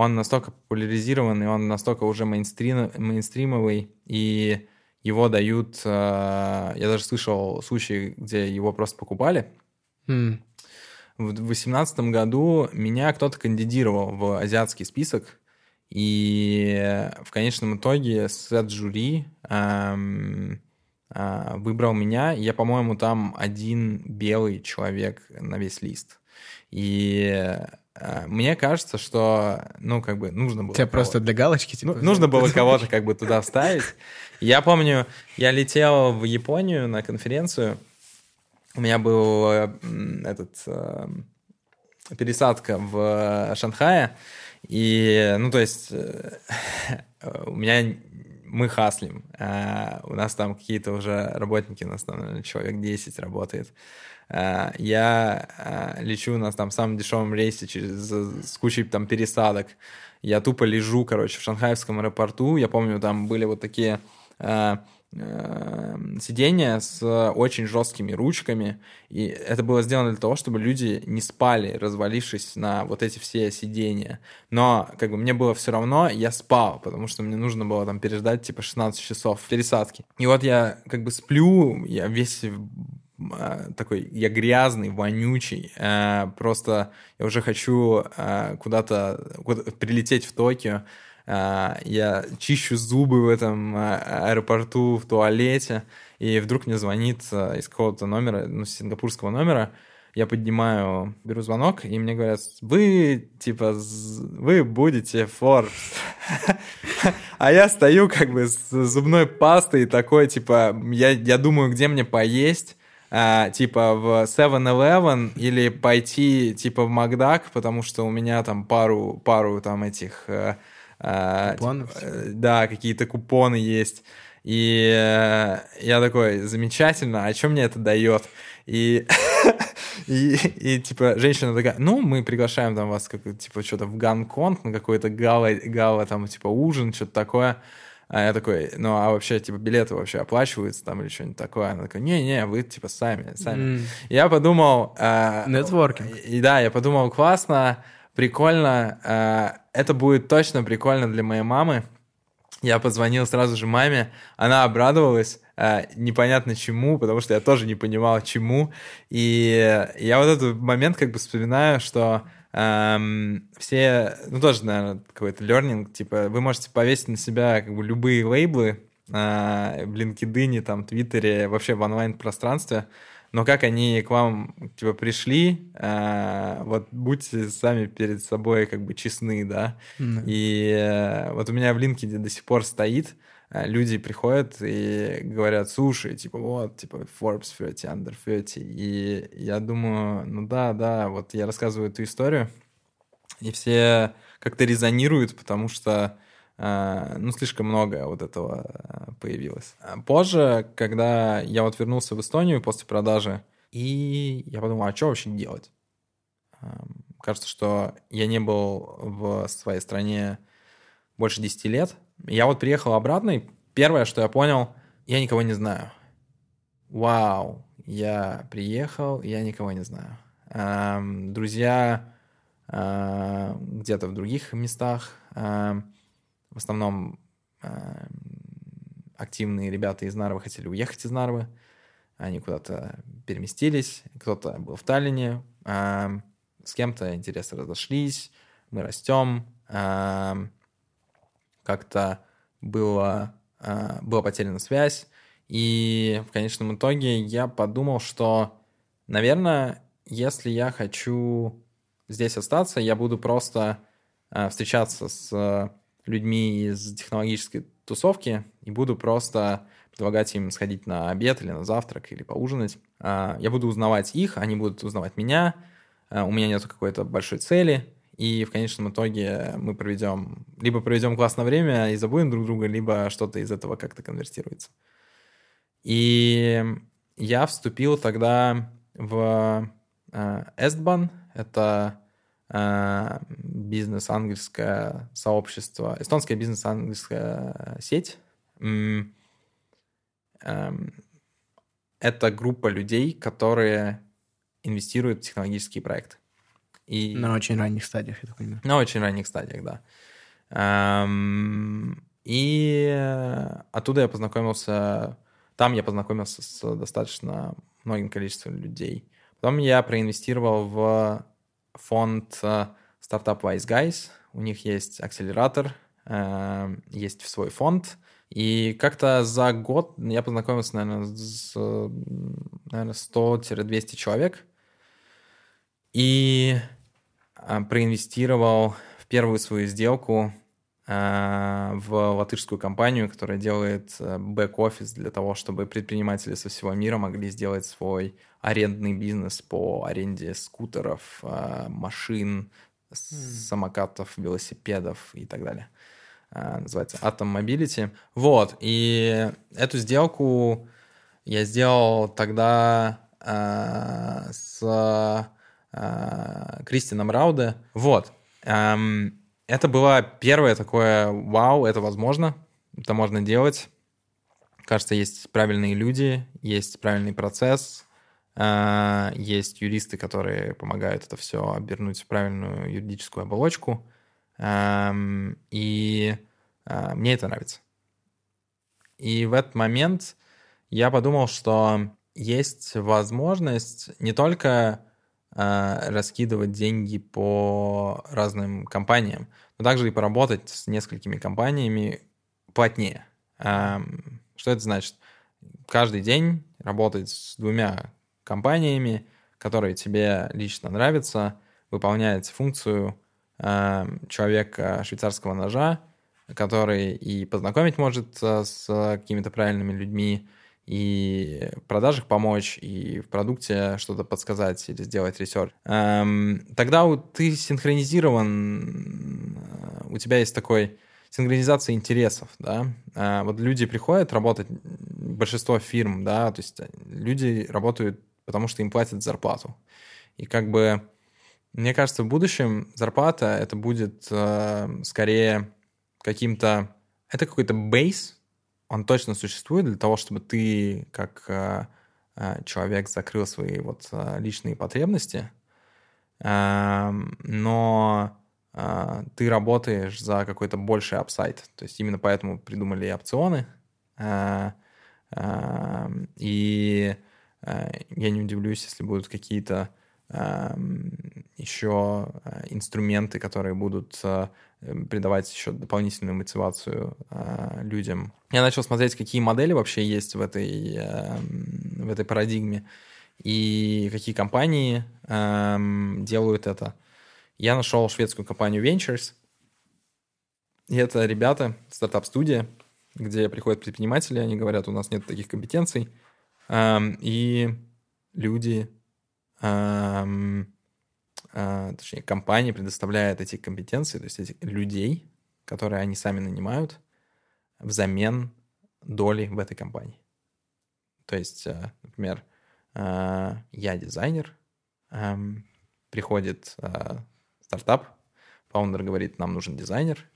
он настолько популяризированный, он настолько уже мейнстрим, мейнстримовый, и его дают... Э, я даже слышал случаи, где его просто покупали. Mm. В 2018 году меня кто-то кандидировал в азиатский список, и в конечном итоге сет жюри эм, э, выбрал меня. Я, по-моему, там один белый человек на весь лист. И мне кажется, что, ну, как бы нужно было... Тебя просто для галочки? Типа, ну, нужно было кого-то как бы туда вставить. Я помню, я летел в Японию на конференцию. У меня был э, этот э, пересадка в Шанхае. И, ну, то есть, э, у меня мы хаслим. А у нас там какие-то уже работники, у нас там человек 10 работает. А, я а, лечу нас там самом дешевом рейсе через, с кучей там пересадок. Я тупо лежу, короче, в шанхайском аэропорту. Я помню, там были вот такие а, Эм, сиденья с очень жесткими ручками, и это было сделано для того, чтобы люди не спали, развалившись на вот эти все сиденья. Но как бы мне было все равно, я спал, потому что мне нужно было там переждать типа 16 часов пересадки. И вот я как бы сплю, я весь э, такой, я грязный, вонючий, э, просто я уже хочу э, куда-то куда прилететь в Токио, я чищу зубы в этом а, аэропорту, в туалете, и вдруг мне звонит а, из какого-то номера, ну, сингапурского номера, я поднимаю, беру звонок, и мне говорят, вы, типа, вы будете Forbes. А я стою как бы с зубной пастой такой, типа, я, я думаю, где мне поесть, а, типа в 7-Eleven или пойти типа в Макдак, потому что у меня там пару, пару там этих... А, Купонов? Типа, да, какие-то купоны есть. И э, я такой, замечательно, а что мне это дает? И, и, и, типа, женщина такая, ну, мы приглашаем там вас, как, типа, что-то в Гонконг на какой-то гала, гала, там, типа, ужин, что-то такое. А я такой, ну, а вообще, типа, билеты вообще оплачиваются там или что-нибудь такое? Она такая, не-не, вы, типа, сами, сами. Mm. Я подумал... Э, Нетворкинг. И, да, я подумал, классно, прикольно, э, это будет точно прикольно для моей мамы. Я позвонил сразу же маме, она обрадовалась, э, непонятно чему, потому что я тоже не понимал чему. И я вот этот момент как бы вспоминаю, что эм, все, ну тоже, наверное, какой-то learning, типа вы можете повесить на себя как бы любые лейблы э, в LinkedIn, там, Твиттере, вообще в онлайн-пространстве, но как они к вам типа пришли, э, вот будьте сами перед собой как бы честны, да. Mm-hmm. И э, вот у меня в LinkedIn до сих пор стоит, э, люди приходят и говорят, слушай, типа вот, типа Forbes 30, Under 30, и я думаю, ну да, да, вот я рассказываю эту историю, и все как-то резонируют, потому что ну, слишком много вот этого а, появилось. А позже, когда я вот вернулся в Эстонию после продажи, и я подумал, а что вообще делать? Кажется, что я не был в своей стране больше 10 лет. Я вот приехал обратно, и первое, что я понял, я никого не знаю. Вау, я приехал, я никого не знаю. Друзья где-то в других местах в основном э, активные ребята из Нарвы хотели уехать из Нарвы. Они куда-то переместились. Кто-то был в Таллине. Э, с кем-то интересы разошлись. Мы растем. Э, как-то было, э, была потеряна связь. И в конечном итоге я подумал, что, наверное, если я хочу здесь остаться, я буду просто э, встречаться с людьми из технологической тусовки и буду просто предлагать им сходить на обед или на завтрак или поужинать. А, я буду узнавать их, они будут узнавать меня. А, у меня нет какой-то большой цели, и в конечном итоге мы проведем, либо проведем классное время и забудем друг друга, либо что-то из этого как-то конвертируется. И я вступил тогда в Эстбан, это бизнес-ангельское сообщество, эстонская бизнес-ангельская сеть. Эм, это группа людей, которые инвестируют в технологические проекты. И... На очень ранних стадиях, я так понимаю. На очень ранних стадиях, да. Эм, и оттуда я познакомился, там я познакомился с достаточно многим количеством людей. Потом я проинвестировал в фонд э, стартап Wise Guys. У них есть акселератор, э, есть свой фонд. И как-то за год я познакомился, наверное, с наверное, 100-200 человек. И э, проинвестировал в первую свою сделку в латышскую компанию, которая делает бэк-офис для того, чтобы предприниматели со всего мира могли сделать свой арендный бизнес по аренде скутеров, а, машин, самокатов, велосипедов и так далее. Называется Atom Mobility. Вот, и эту сделку я сделал тогда с Кристином Рауде. Вот. Это было первое такое вау, это возможно, это можно делать. Кажется, есть правильные люди, есть правильный процесс, а, есть юристы, которые помогают это все обернуть в правильную юридическую оболочку. И а, мне это нравится. И в этот момент я подумал, что есть возможность не только раскидывать деньги по разным компаниям, но также и поработать с несколькими компаниями плотнее. Что это значит? Каждый день работать с двумя компаниями, которые тебе лично нравятся, выполняете функцию человека швейцарского ножа, который и познакомить может э, с какими-то правильными людьми, и в продажах помочь, и в продукте что-то подсказать или сделать research. Эм, тогда ты синхронизирован, э, у тебя есть такой синхронизация интересов, да. Э, вот люди приходят работать, большинство фирм, да, то есть люди работают, потому что им платят зарплату. И как бы, мне кажется, в будущем зарплата это будет э, скорее каким-то... Это какой-то бейс, он точно существует для того, чтобы ты как э, э, человек закрыл свои вот э, личные потребности, э, но ты работаешь за какой-то больший апсайт. То есть именно поэтому придумали и опционы. Э, э, и э, я не удивлюсь, если будут какие-то еще э, инструменты, которые будут э, Эм, придавать еще дополнительную мотивацию э, людям. Я начал смотреть, какие модели вообще есть в этой, э, в этой парадигме и какие компании э, делают это. Я нашел шведскую компанию Ventures. И это ребята, стартап-студия, где приходят предприниматели, они говорят, у нас нет таких компетенций. Эм, и люди эм, точнее, компания предоставляет эти компетенции, то есть этих людей, которые они сами нанимают, взамен доли в этой компании. То есть, э, например, э, я дизайнер, приходит э, стартап, фаундер говорит, нам нужен дизайнер,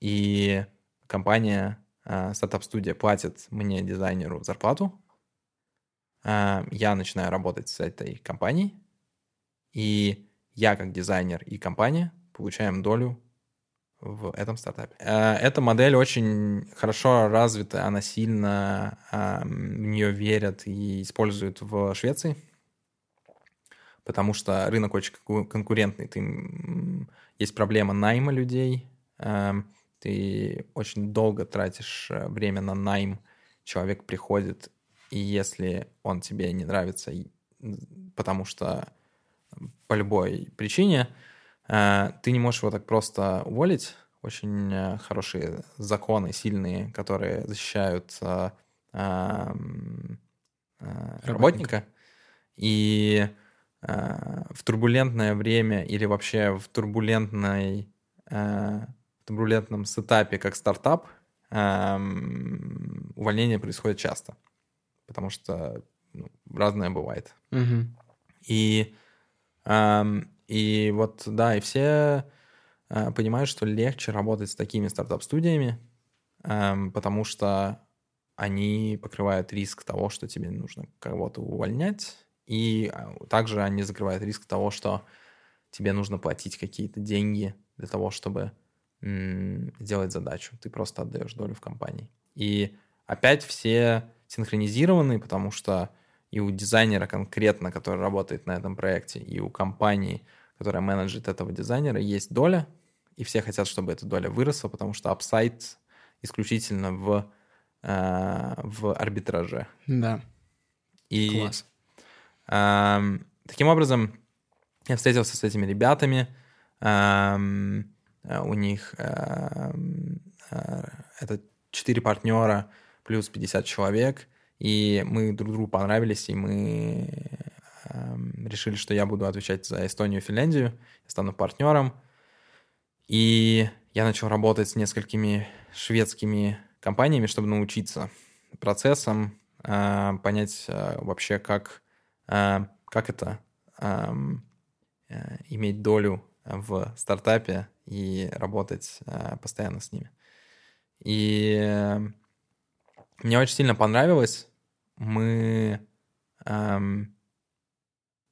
и компания, стартап-студия платит мне, дизайнеру, зарплату, я начинаю работать с этой компанией, и я как дизайнер и компания получаем долю в этом стартапе. Э, эта модель очень хорошо развита, она сильно в нее верят и используют в Швеции, потому что рынок очень конкурентный. Ты, есть проблема найма людей, ты очень долго тратишь э, время на найм, человек приходит, и если он тебе не нравится, потому что по любой причине, э, ты не можешь его так просто уволить. Очень э, хорошие законы, сильные, которые защищают э, работника. И в турбулентное время или вообще в турбулентной в турбулентном сетапе как стартап увольнение происходит часто, потому что ну, разное бывает. Угу. И и вот, да, и все э, понимают, что легче работать с такими стартап-студиями, потому что они покрывают риск того, что тебе нужно кого-то увольнять, и а, также они закрывают риск того, что тебе нужно платить какие-то деньги для того, чтобы сделать задачу. Ты просто отдаешь долю в компании. И опять все синхронизированы, потому что и у дизайнера конкретно, который работает на этом проекте, и у компании, которая менеджит этого дизайнера, есть доля, и все хотят, чтобы эта доля выросла, потому что апсайт исключительно в, э, в арбитраже. Да. И, Класс. Э, таким образом, я встретился с этими ребятами, э, у них э, э, это четыре партнера плюс 50 человек — и мы друг другу понравились, и мы э, решили, что я буду отвечать за Эстонию и Финляндию, я стану партнером. И я начал работать с несколькими шведскими компаниями, чтобы научиться процессам, э, понять э, вообще, как, э, как это э, э, иметь долю в стартапе и работать постоянно с ними. И мне очень сильно понравилось, мы эм,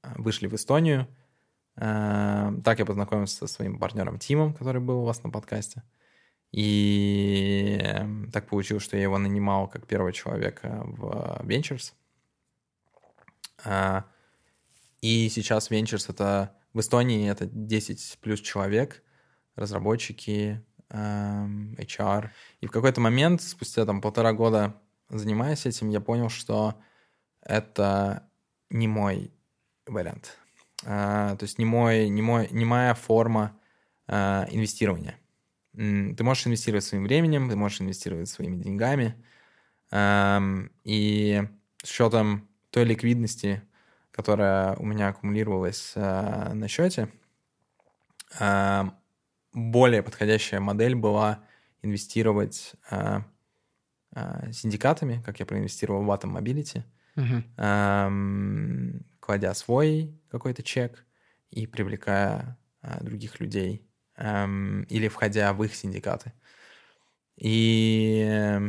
вышли в Эстонию. Эм, так я познакомился со своим партнером Тимом, который был у вас на подкасте. И эм, так получилось, что я его нанимал как первого человека в Ventures. Э, и сейчас Ventures это в Эстонии это 10 плюс человек, разработчики, HR. И в какой-то момент, спустя там полтора года занимаясь этим, я понял, что это не мой вариант. А, то есть не, мой, не, мой, не моя форма а, инвестирования. Ты можешь инвестировать своим временем, ты можешь инвестировать своими деньгами, Эм, и с учетом той ликвидности, которая у меня аккумулировалась э, на счете, э, более подходящая модель была инвестировать э, э, синдикатами, как я проинвестировал в Atom Mobility, Мгм. эм, кладя свой какой-то чек и привлекая э, других людей эм, или входя в их синдикаты. И э,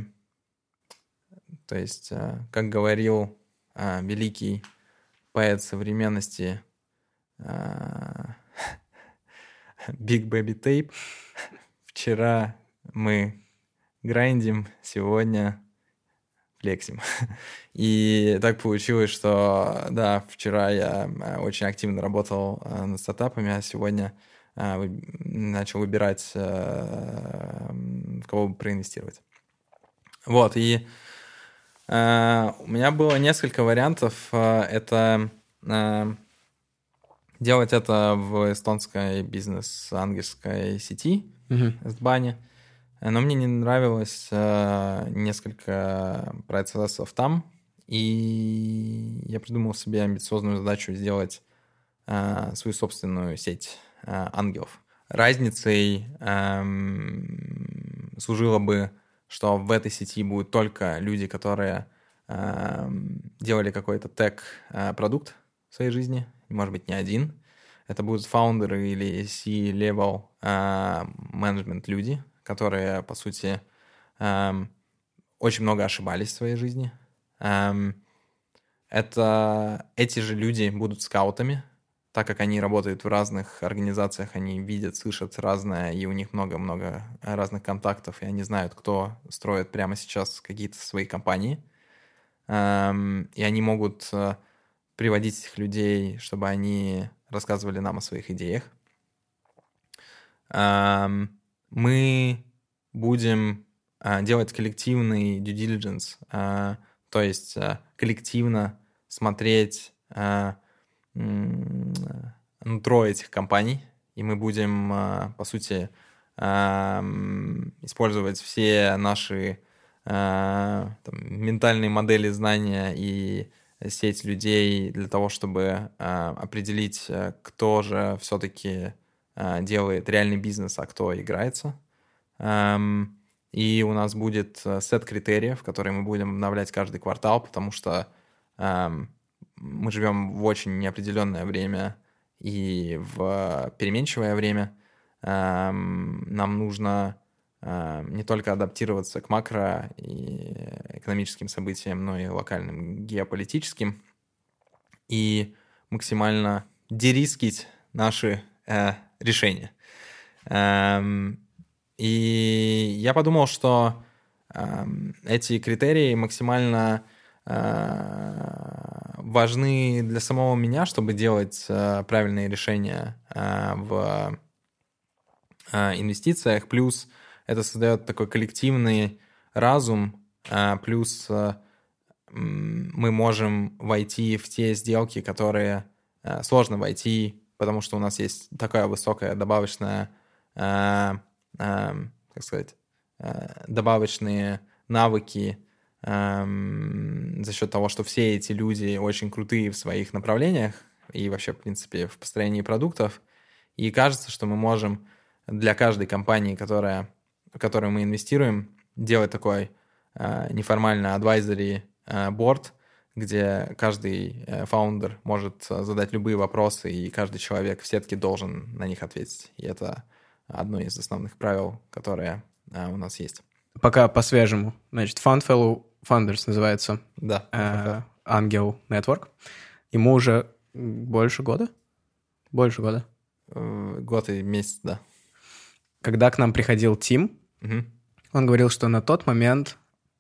то есть, как говорил великий поэт современности Big Baby Tape, вчера мы грайндим, сегодня флексим. И так получилось, что, да, вчера я э, очень активно работал э, над стартапами, а сегодня э, начал выбирать, в кого бы проинвестировать. Вот, и у меня было несколько вариантов. Это делать это в эстонской бизнес-ангельской сети, Мгм. Сбане. Но мне не нравилось э, несколько процессов там, и я придумал себе амбициозную задачу сделать э, свою собственную сеть э, ангелов. Разницей эм, служило бы, что в этой сети будут только люди, которые эм, делали какой-то тег-продукт в своей жизни, может быть, не один. Это будут фаундеры или C-level э, менеджмент люди, которые, по сути, эм, очень много ошибались в своей жизни. Эм, это эти же люди будут скаутами, так как они работают в разных организациях, они видят, слышат разное, и у них много-много разных контактов, и они знают, кто строит прямо сейчас какие-то свои компании. Эм, и они могут э, приводить этих людей, чтобы они рассказывали нам о своих идеях. Мы будем э, делать коллективный due diligence, э, то есть э, коллективно смотреть нутро этих компаний, и мы будем, по сути, использовать все наши там, ментальные модели знания и сеть людей для того, чтобы э, определить, э, кто же все-таки э, делает реальный бизнес, а кто играется. Эм, и у нас будет э, сет критериев, которые мы будем обновлять каждый квартал, потому что эм, мы живем в очень неопределенное время и в переменчивое время. Эм, нам нужно э, не только адаптироваться к макро и экономическим событиям, но и локальным геополитическим, и максимально дерискить наши э, решения. Эм, и я подумал, что эм, эти критерии максимально э, важны для самого меня, чтобы делать э, правильные решения э, в э, инвестициях. Плюс это создает такой коллективный разум, э, плюс м, мы можем войти в те сделки, которые э, сложно войти, потому что у нас есть такая высокая добавочная, как сказать, добавочные навыки за счет того, что все эти люди очень крутые в своих направлениях и вообще, в принципе, в построении продуктов. И кажется, что мы можем для каждой компании, которая, в которую мы инвестируем, делать такой э, неформальный advisory э, board, где каждый э, фаундер может э, задать любые вопросы, и каждый человек в сетке должен на них ответить. И это одно из основных правил, которые э, у нас есть. Пока по-свежему. Значит, Fund Fellow Founders называется Да. э, Ангел Network. Ему уже больше года? Больше года. Э, Год и месяц, да. Когда к нам приходил Тим, Мгм. он говорил, что на тот момент,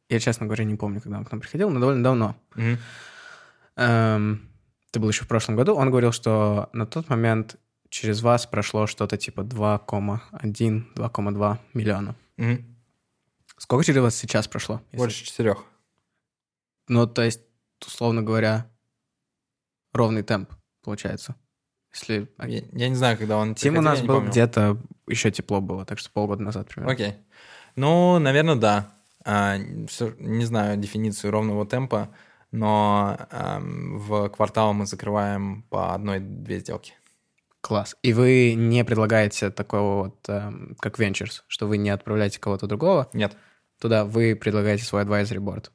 я, честно говоря, не помню, когда он к нам приходил, но довольно давно. Мгм. Эм, это было еще в прошлом году. Он говорил, что на тот момент через вас прошло что-то типа 2,1-2,2 миллиона. Мгм. Сколько через вас сейчас прошло? если- Больше четырех. Ну, то есть, условно говоря, ровный темп получается. Если... Я, я не знаю, когда он Тим у нас был где-то еще тепло было, так что полгода назад примерно. Окей. Ну, наверное, да. А, всё- не знаю дефиницию ровного темпа, но ам, в квартал мы закрываем по одной-две сделки. Класс. И вы не предлагаете такого вот, эм, как Ventures, что вы не отправляете кого-то другого Нет. туда, вы предлагаете свой advisory board.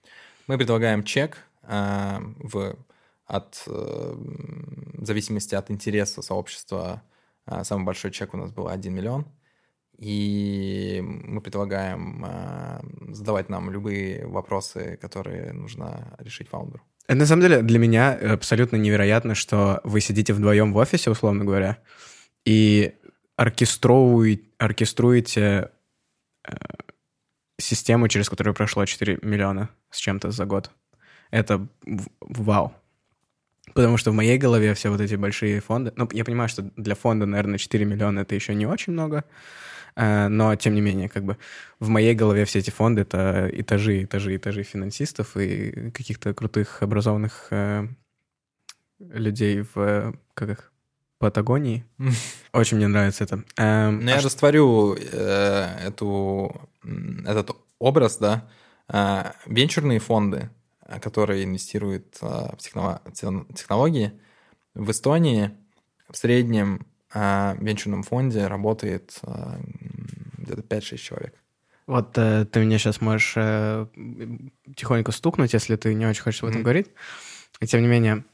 Мы предлагаем чек а, в, от э, м, в зависимости от интереса сообщества. а, Самый большой чек у нас был 1 миллион. И мы предлагаем а, задавать нам любые вопросы, которые нужно решить фаундеру. Это на самом деле для меня абсолютно невероятно, что вы сидите вдвоем в офисе, условно говоря, и оркестровуете, оркеструете э, систему, через которую прошло 4 миллиона с чем-то за год. Это вау. Потому что в моей голове все вот эти большие фонды... Ну, я понимаю, что для фонда, наверное, 4 миллиона — это еще не очень много, э, но, тем не менее, как бы в моей голове все эти фонды — это этажи, этажи, этажи финансистов и каких-то крутых образованных э, людей в, как их, Патагонии. Очень мне нравится это. Эм, Но а я растворю э, эту, этот образ, да. Венчурные фонды, которые инвестируют э, в технологии, в Эстонии в среднем э, в венчурном фонде работает э, где-то 5-6 человек. Вот э, ты меня сейчас можешь э, тихонько стукнуть, если ты не очень хочешь об этом Мгм. говорить. И тем не менее,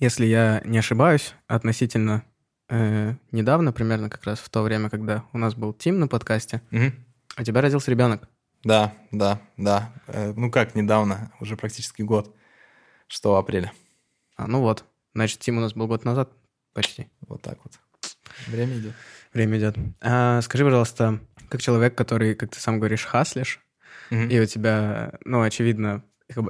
если я не ошибаюсь, относительно э, недавно, примерно как раз в то время, когда у нас был Тим на подкасте, Мгм. у тебя родился ребенок. Да, да, да. Э, Ну как недавно, уже практически год, 6 апреля. А, ну вот, значит, Тим у нас был год назад почти. Вот так вот. Время идет. Время идет. А, скажи, пожалуйста, как человек, который, как ты сам говоришь, хаслишь, Мгм. и у тебя, ну, очевидно,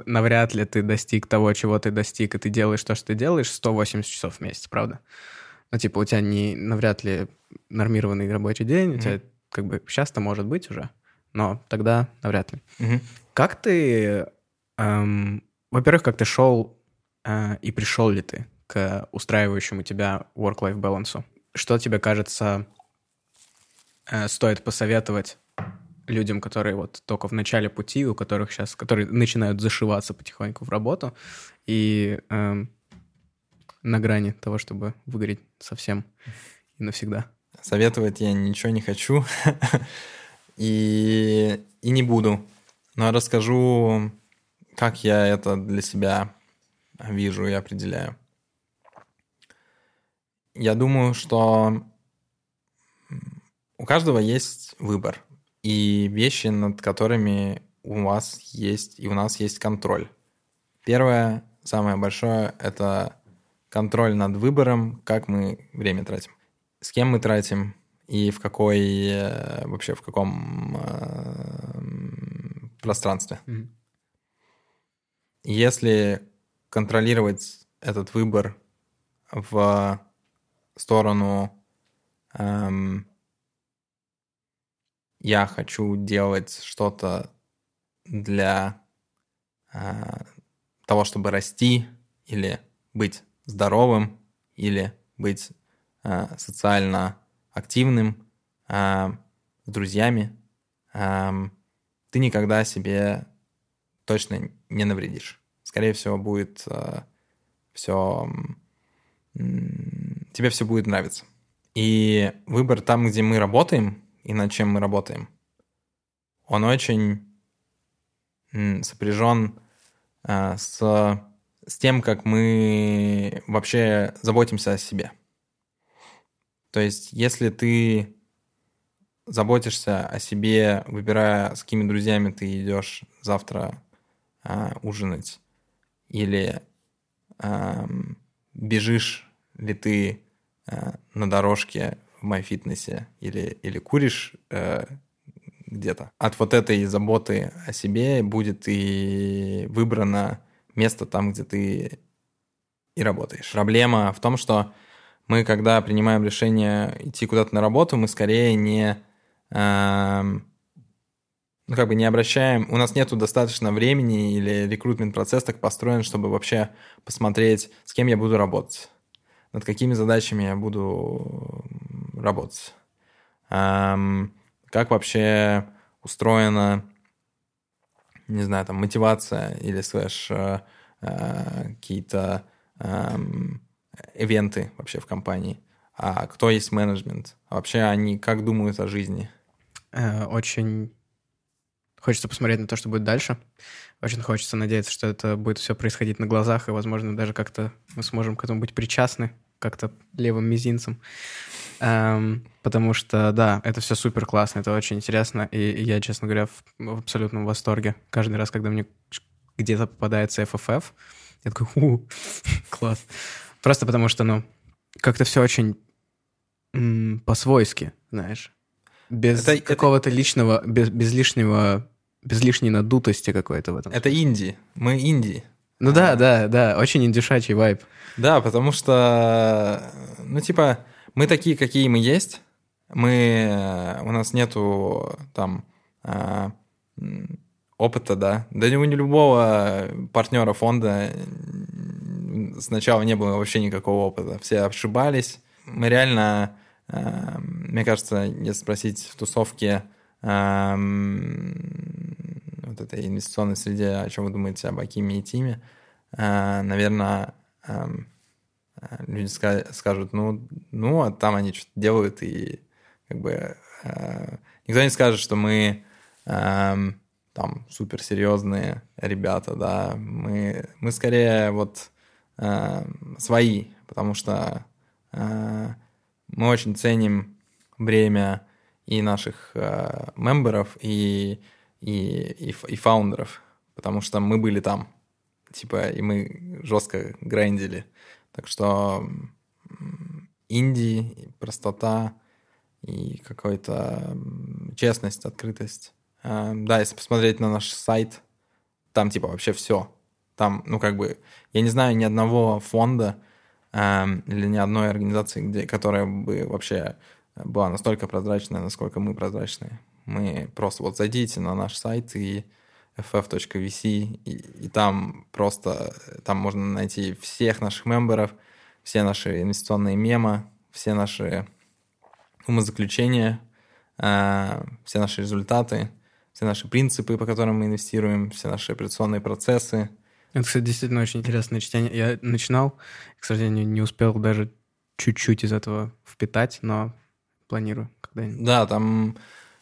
навряд ли ты достиг того, чего ты достиг, и ты делаешь то, что ты делаешь, 180 часов в месяц, правда? Ну, типа, у тебя не навряд ли нормированный рабочий день, у тебя как бы сейчас-то может быть уже, но тогда навряд ли. Мгм. Как ты, эм, во-первых, как ты шел э, и пришел ли ты к устраивающему тебя work-life балансу? Что тебе кажется э, стоит посоветовать людям, которые вот только в начале пути, у которых сейчас, которые начинают зашиваться потихоньку в работу и эм, на грани того, чтобы выгореть совсем и навсегда? Советовать я ничего не хочу и, и не буду. Но расскажу, как я это для себя вижу и определяю. Я думаю, что у каждого есть выбор и вещи, над которыми у вас есть и у нас есть контроль. Первое, самое большое, это контроль над выбором, как мы время тратим с кем мы тратим и в какой э, вообще в каком э, пространстве. Если контролировать этот выбор в сторону эм, я хочу делать что-то для э, того, чтобы расти или быть здоровым или быть э, социально активным, э, с друзьями, эм, ты никогда себе точно не навредишь. Скорее всего, будет все... Тебе все будет нравиться. И выбор там, где мы работаем и над чем мы работаем, он очень сопряжен э, с, с тем, как мы вообще заботимся о себе. То есть, если ты заботишься о себе, выбирая, с какими друзьями ты идешь завтра а, ужинать, или ам, бежишь ли ты а, на дорожке в MyFitness или, или куришь э, где-то. От вот этой заботы о себе будет и выбрано место там, где ты и работаешь. Проблема в том, что мы, когда принимаем решение идти куда-то на работу, мы скорее не, эм, ну, как бы не обращаем, у нас нету достаточно времени или рекрутмент процесс так построен, чтобы вообще посмотреть, с кем я буду работать, над какими задачами я буду работать, Эм, как вообще устроена не знаю, там, мотивация или слэш э, э, какие-то э, ивенты вообще в компании, а кто есть менеджмент, вообще они как думают о жизни. Э, очень хочется посмотреть на то, что будет дальше. Очень хочется надеяться, что это будет все происходить на глазах, и, возможно, даже как-то мы сможем к этому быть причастны, как-то левым мизинцем. Эм, потому что, да, это все супер классно, это очень интересно, и я, честно говоря, в, в абсолютном восторге. Каждый раз, когда мне где-то попадается FFF, я такой, у, класс. Просто потому что, ну, как-то все очень м, по-свойски, знаешь. Без это, какого-то это... личного, без, без лишнего, без лишней надутости какой-то в этом. Это инди. Мы инди. Ну а... да, да, да, очень индюшачий вайб. Да, потому что, ну типа, мы такие, какие мы есть. Мы, у нас нету там а, опыта, да. Да у любого партнера фонда сначала не было вообще никакого опыта. Все ошибались. Мы реально, а, мне кажется, если спросить в тусовке а, вот этой инвестиционной среде, о чем вы думаете об Акиме и Тиме, наверное, люди скажут, ну, ну, а там они что-то делают, и как бы никто не скажет, что мы там суперсерьезные ребята, да, мы, мы скорее вот э, свои, потому что э, мы очень ценим время и наших э, мемберов, и, и, и, и фаундеров, потому что мы были там, типа, и мы жестко грандили. Так что инди, простота и какая-то честность, открытость Эм, да, если посмотреть на наш сайт, там типа вообще все. Там, ну как бы, я не знаю ни одного фонда эм, или ни одной организации, где, которая бы вообще была настолько прозрачная, насколько мы прозрачные. Мы просто вот зайдите на наш сайт и ff.vc, и, и там просто, там можно найти всех наших мемберов, все наши инвестиционные мемы, все наши умозаключения, э, все наши результаты, все наши принципы, по которым мы инвестируем, все наши операционные процессы. Это, кстати, действительно очень интересное чтение. Я начинал, к сожалению, не успел даже чуть-чуть из этого впитать, но планирую когда-нибудь. Да, там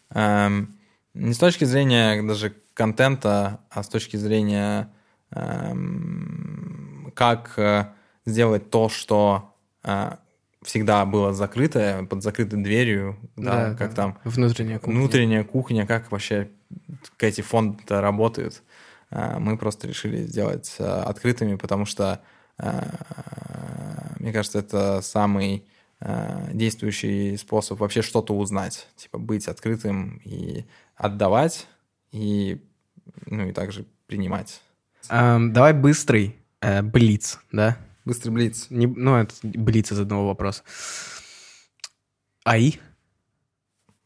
эм, не с точки зрения даже контента, а с точки зрения эм, как э, сделать то, что э, всегда было закрытое, под закрытой дверью, да, да как да. там... Внутренняя кухня. Внутренняя кухня, как вообще эти фонды работают. А, мы просто решили сделать а, открытыми, потому что, а, мне кажется, это самый действующий способ вообще что-то узнать. Типа быть открытым и отдавать, и, ну, и также принимать. Um, давай быстрый э, блиц, да? Быстрый блиц. Не, ну, это блиц из одного вопроса. АИ?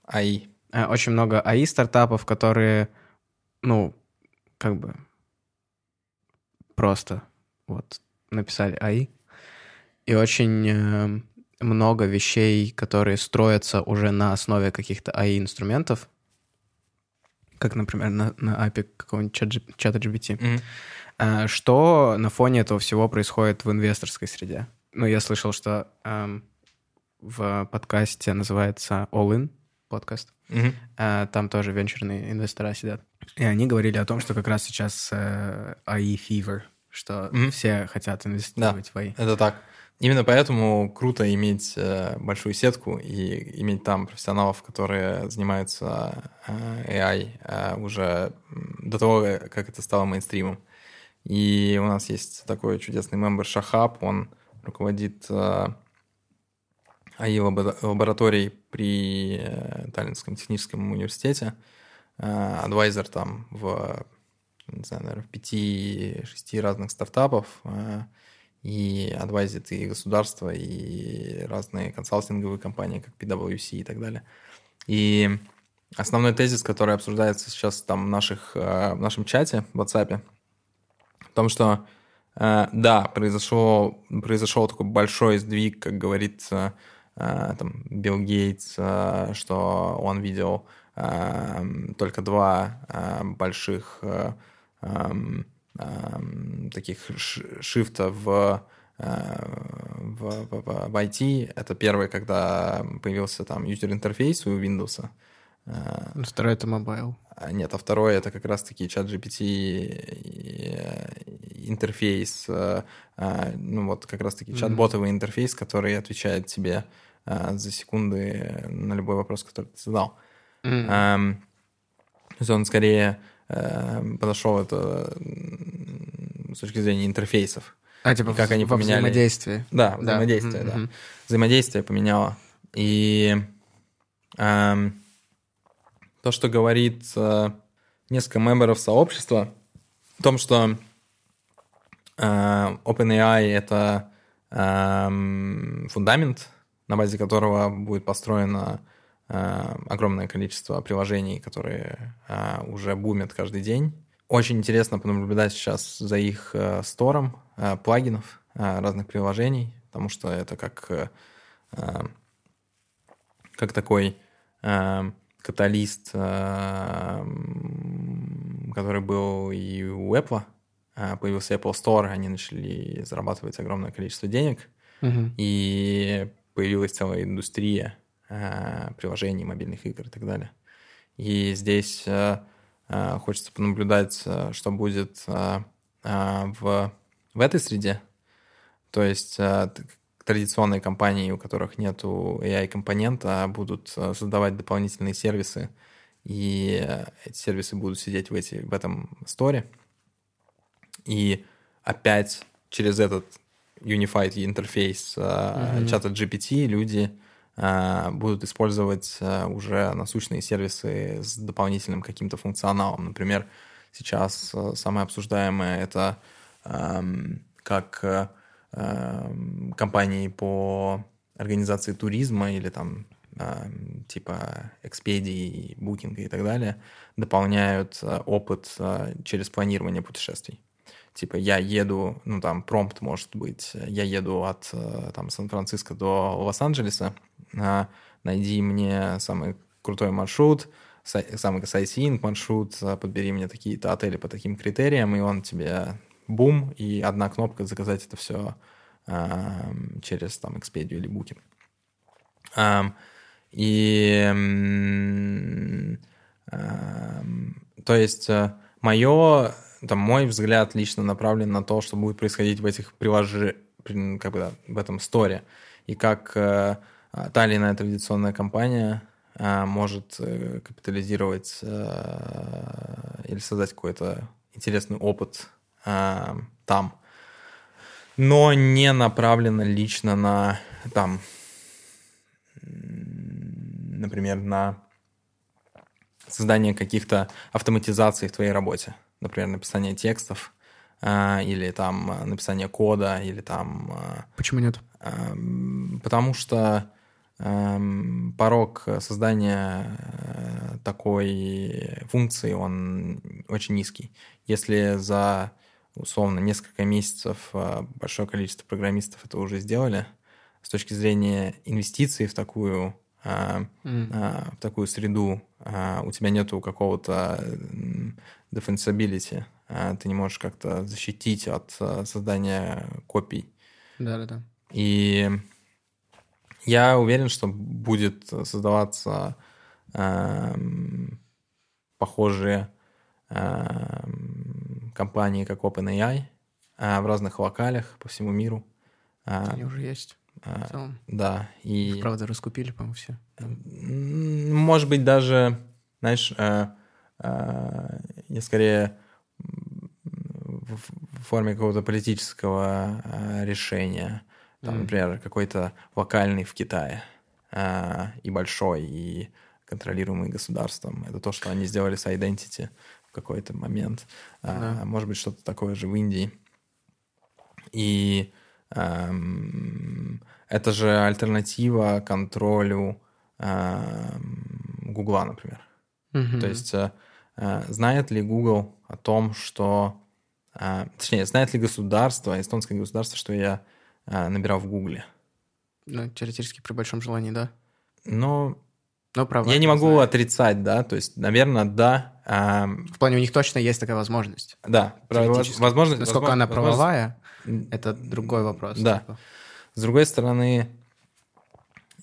АИ. Э, очень много АИ стартапов, которые, ну, как бы просто вот написали АИ. И очень э, много вещей, которые строятся уже на основе каких-то АИ-инструментов, как, например, на, на API какого-нибудь чата GPT. Mm-hmm. Э, что на фоне этого всего происходит в инвесторской среде? Ну, я слышал, что эм, в подкасте называется All In подкаст. Mm-hmm. Там тоже венчурные инвестора сидят. И они говорили о том, что как раз сейчас AI э, fever, что все хотят инвестировать да, в AI. Это так. Именно поэтому круто иметь э, большую сетку и иметь там профессионалов, которые занимаются AI уже до того, как это стало мейнстримом. И у нас есть такой чудесный мембер Шахаб, он руководит АИ лабораторий при э, Таллинском техническом университете. Э, адвайзер там в, не знаю, наверное, в пяти-шести разных стартапов э, и адвайзит и государство, и разные консалтинговые компании, как PwC и так далее. И основной тезис, который обсуждается сейчас там в, наших, в нашем чате в WhatsApp, в том, что да, произошел, произошел такой большой сдвиг, как говорится, там, Билл Гейтс, э, что он видел только два больших таких шифта в в, в, в IT. Это первый, когда появился там юзер-интерфейс у Windows. Второй — это mobile. А, нет, а второе это как раз-таки чат GPT интерфейс, э, ну вот как раз-таки чат-ботовый интерфейс, который отвечает тебе за секунды на любой вопрос, который ты задал. Mm-hmm. То есть он скорее э, подошел это с точки зрения интерфейсов. А, типа как они поменяли... взаимодействие. Да, взаимодействие, да. Mm-hmm. Взаимодействие поменяло. И эм, то, что говорит э, несколько мемберов сообщества, в том, что э, OpenAI — это э, фундамент, на базе которого будет построено э, огромное количество приложений, которые э, уже бумят каждый день. Очень интересно понаблюдать сейчас за их э, стором плагинов разных приложений, потому что это как, как такой каталист, который был и у Apple, появился Apple Store, они начали зарабатывать огромное количество денег, угу. и появилась целая индустрия э, приложений, мобильных игр и так далее. И здесь хочется понаблюдать, что будет в, в этой среде. То есть традиционные компании, у которых нет AI-компонента, будут э, создавать дополнительные сервисы, и э, эти сервисы будут сидеть в, эти, в этом сторе. И опять через этот unified интерфейс mm-hmm. чата GPT люди будут использовать уже насущные сервисы с дополнительным каким-то функционалом. Например, сейчас самое обсуждаемое это эм, как Эм, компании по организации туризма или там эм, типа Expedia, Booking и так далее дополняют э, опыт э, через планирование путешествий. Типа я еду, ну там промпт может быть, я еду от э, там Сан-Франциско до Лос-Анджелеса, найди мне самый крутой маршрут, самый сайтсинг маршрут, подбери мне такие-то отели по таким критериям, и он тебе бум, и одна кнопка заказать это все э, через там Expedia или. Э, и э, то есть мое, там, мой взгляд лично направлен на то, что будет происходить в этих приложениях, как бы, да, в этом сторе, и как э, та или иная традиционная компания э, может э, капитализировать э, или создать какой-то интересный опыт э, там, но не направлено лично на там, например, на создание каких-то автоматизаций в твоей работе, например, написание текстов э, или там написание кода или там. Э, Почему нет? Э, потому что порог создания такой функции, он очень низкий. Если за условно несколько месяцев большое количество программистов это уже сделали, с точки зрения инвестиций в такую mm. в такую среду у тебя нету какого-то defensibility, ты не можешь как-то защитить от создания копий. Да-да-да. И я уверен, что будет создаваться э, похожие э, компании, как OpenAI, э, в разных локалях по всему миру. Они уже есть. Э, да. И... Их, правда, раскупили, по-моему, все. Может быть, даже, знаешь, э, я скорее в форме какого-то политического э, решения там, mm. например, какой-то локальный в Китае а, и большой, и контролируемый государством. Это то, что они сделали с Identity в какой-то момент. А, Может быть, что-то такое же в Индии. И эм, это же альтернатива контролю эм, Гугла, например. Mm-hmm. То есть знает ли Google о том, что... Э, точнее, знает ли государство, эстонское государство, что я а, набирал в Гугле. Ну, теоретически при большом желании, да. Но Ну, права. Я не могу отрицать, да, то есть, наверное, да. эм, В плане у них точно есть такая возможность. да, возможность... Насколько возможно- она правовая, это другой вопрос. Да. Типа. С другой стороны,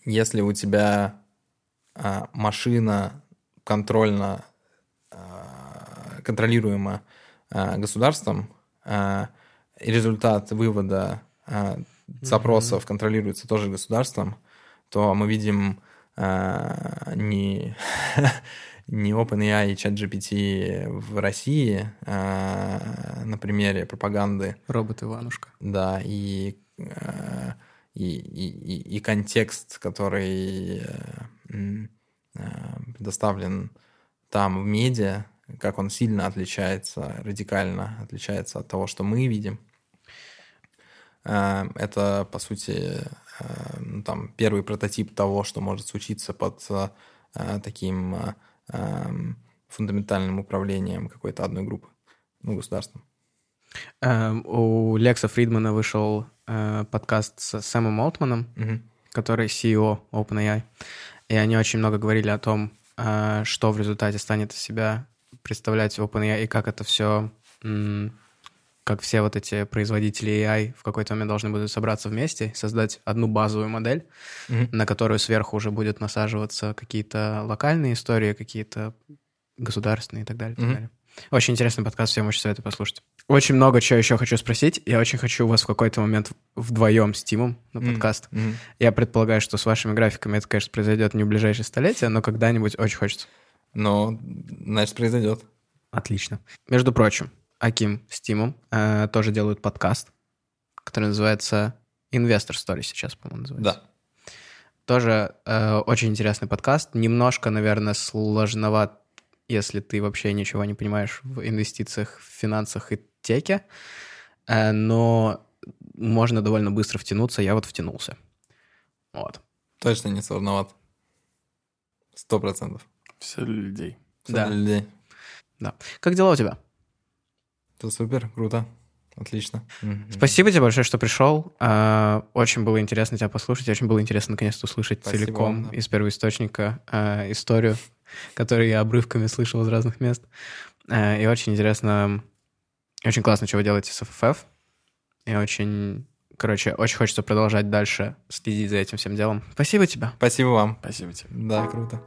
если у тебя а, машина контрольно контролируема а, государством, а, результат вывода а, запросов контролируется тоже государством, то мы видим не, не OpenAI и ChatGPT в России на примере пропаганды Робот Иванушка. да, и, и, и, и- контекст, который э, э, предоставлен там в медиа, как он сильно отличается, радикально отличается от того, что мы видим. Э, Это, по сути, э, ну, там, первый прототип того, что может случиться под э, таким фундаментальным управлением какой-то одной группы, ну, государством. У Лекса Фридмана вышел подкаст с Сэмом Олтманом, Мгм. который CEO OpenAI. И они очень много говорили о том, что в результате станет из себя представлять OpenAI и как это все, как все вот эти производители AI в какой-то момент должны будут собраться вместе, создать одну базовую модель, Мгм. на которую сверху уже будет насаживаться какие-то локальные истории, какие-то государственные и так далее. и так Мгм. далее. Очень интересный подкаст, всем очень советую послушать. Очень много чего еще хочу спросить. Я очень хочу вас в какой-то момент вдвоем с Тимом на подкаст. Мгм. Я предполагаю, что с вашими графиками это, конечно, произойдет не в ближайшее столетие, но когда-нибудь очень хочется. Но, значит, произойдет. Отлично. Между прочим, Аким с Тимом э, тоже делают подкаст, который называется Investor Story сейчас, по-моему, называется. Да. Тоже э, очень интересный подкаст. Немножко, наверное, сложноват, если ты вообще ничего не понимаешь в инвестициях, в финансах и теке. Э, но можно довольно быстро втянуться. Я вот втянулся. Вот. Точно не сложновато. Сто процентов. Все для людей. Всё Да. для людей. Как дела у тебя? Это супер, круто. Отлично. Спасибо тебе большое, что пришел. А, Очень было интересно тебя послушать. Очень было интересно наконец-то услышать Спасибо целиком вам, да. из первого источника а, историю, которую я обрывками слышал из разных мест. А, И очень интересно, очень классно, что вы делаете с FFF. И очень, короче, очень хочется продолжать дальше следить за этим всем делом. Спасибо тебе. Спасибо вам. Спасибо тебе. Да, круто.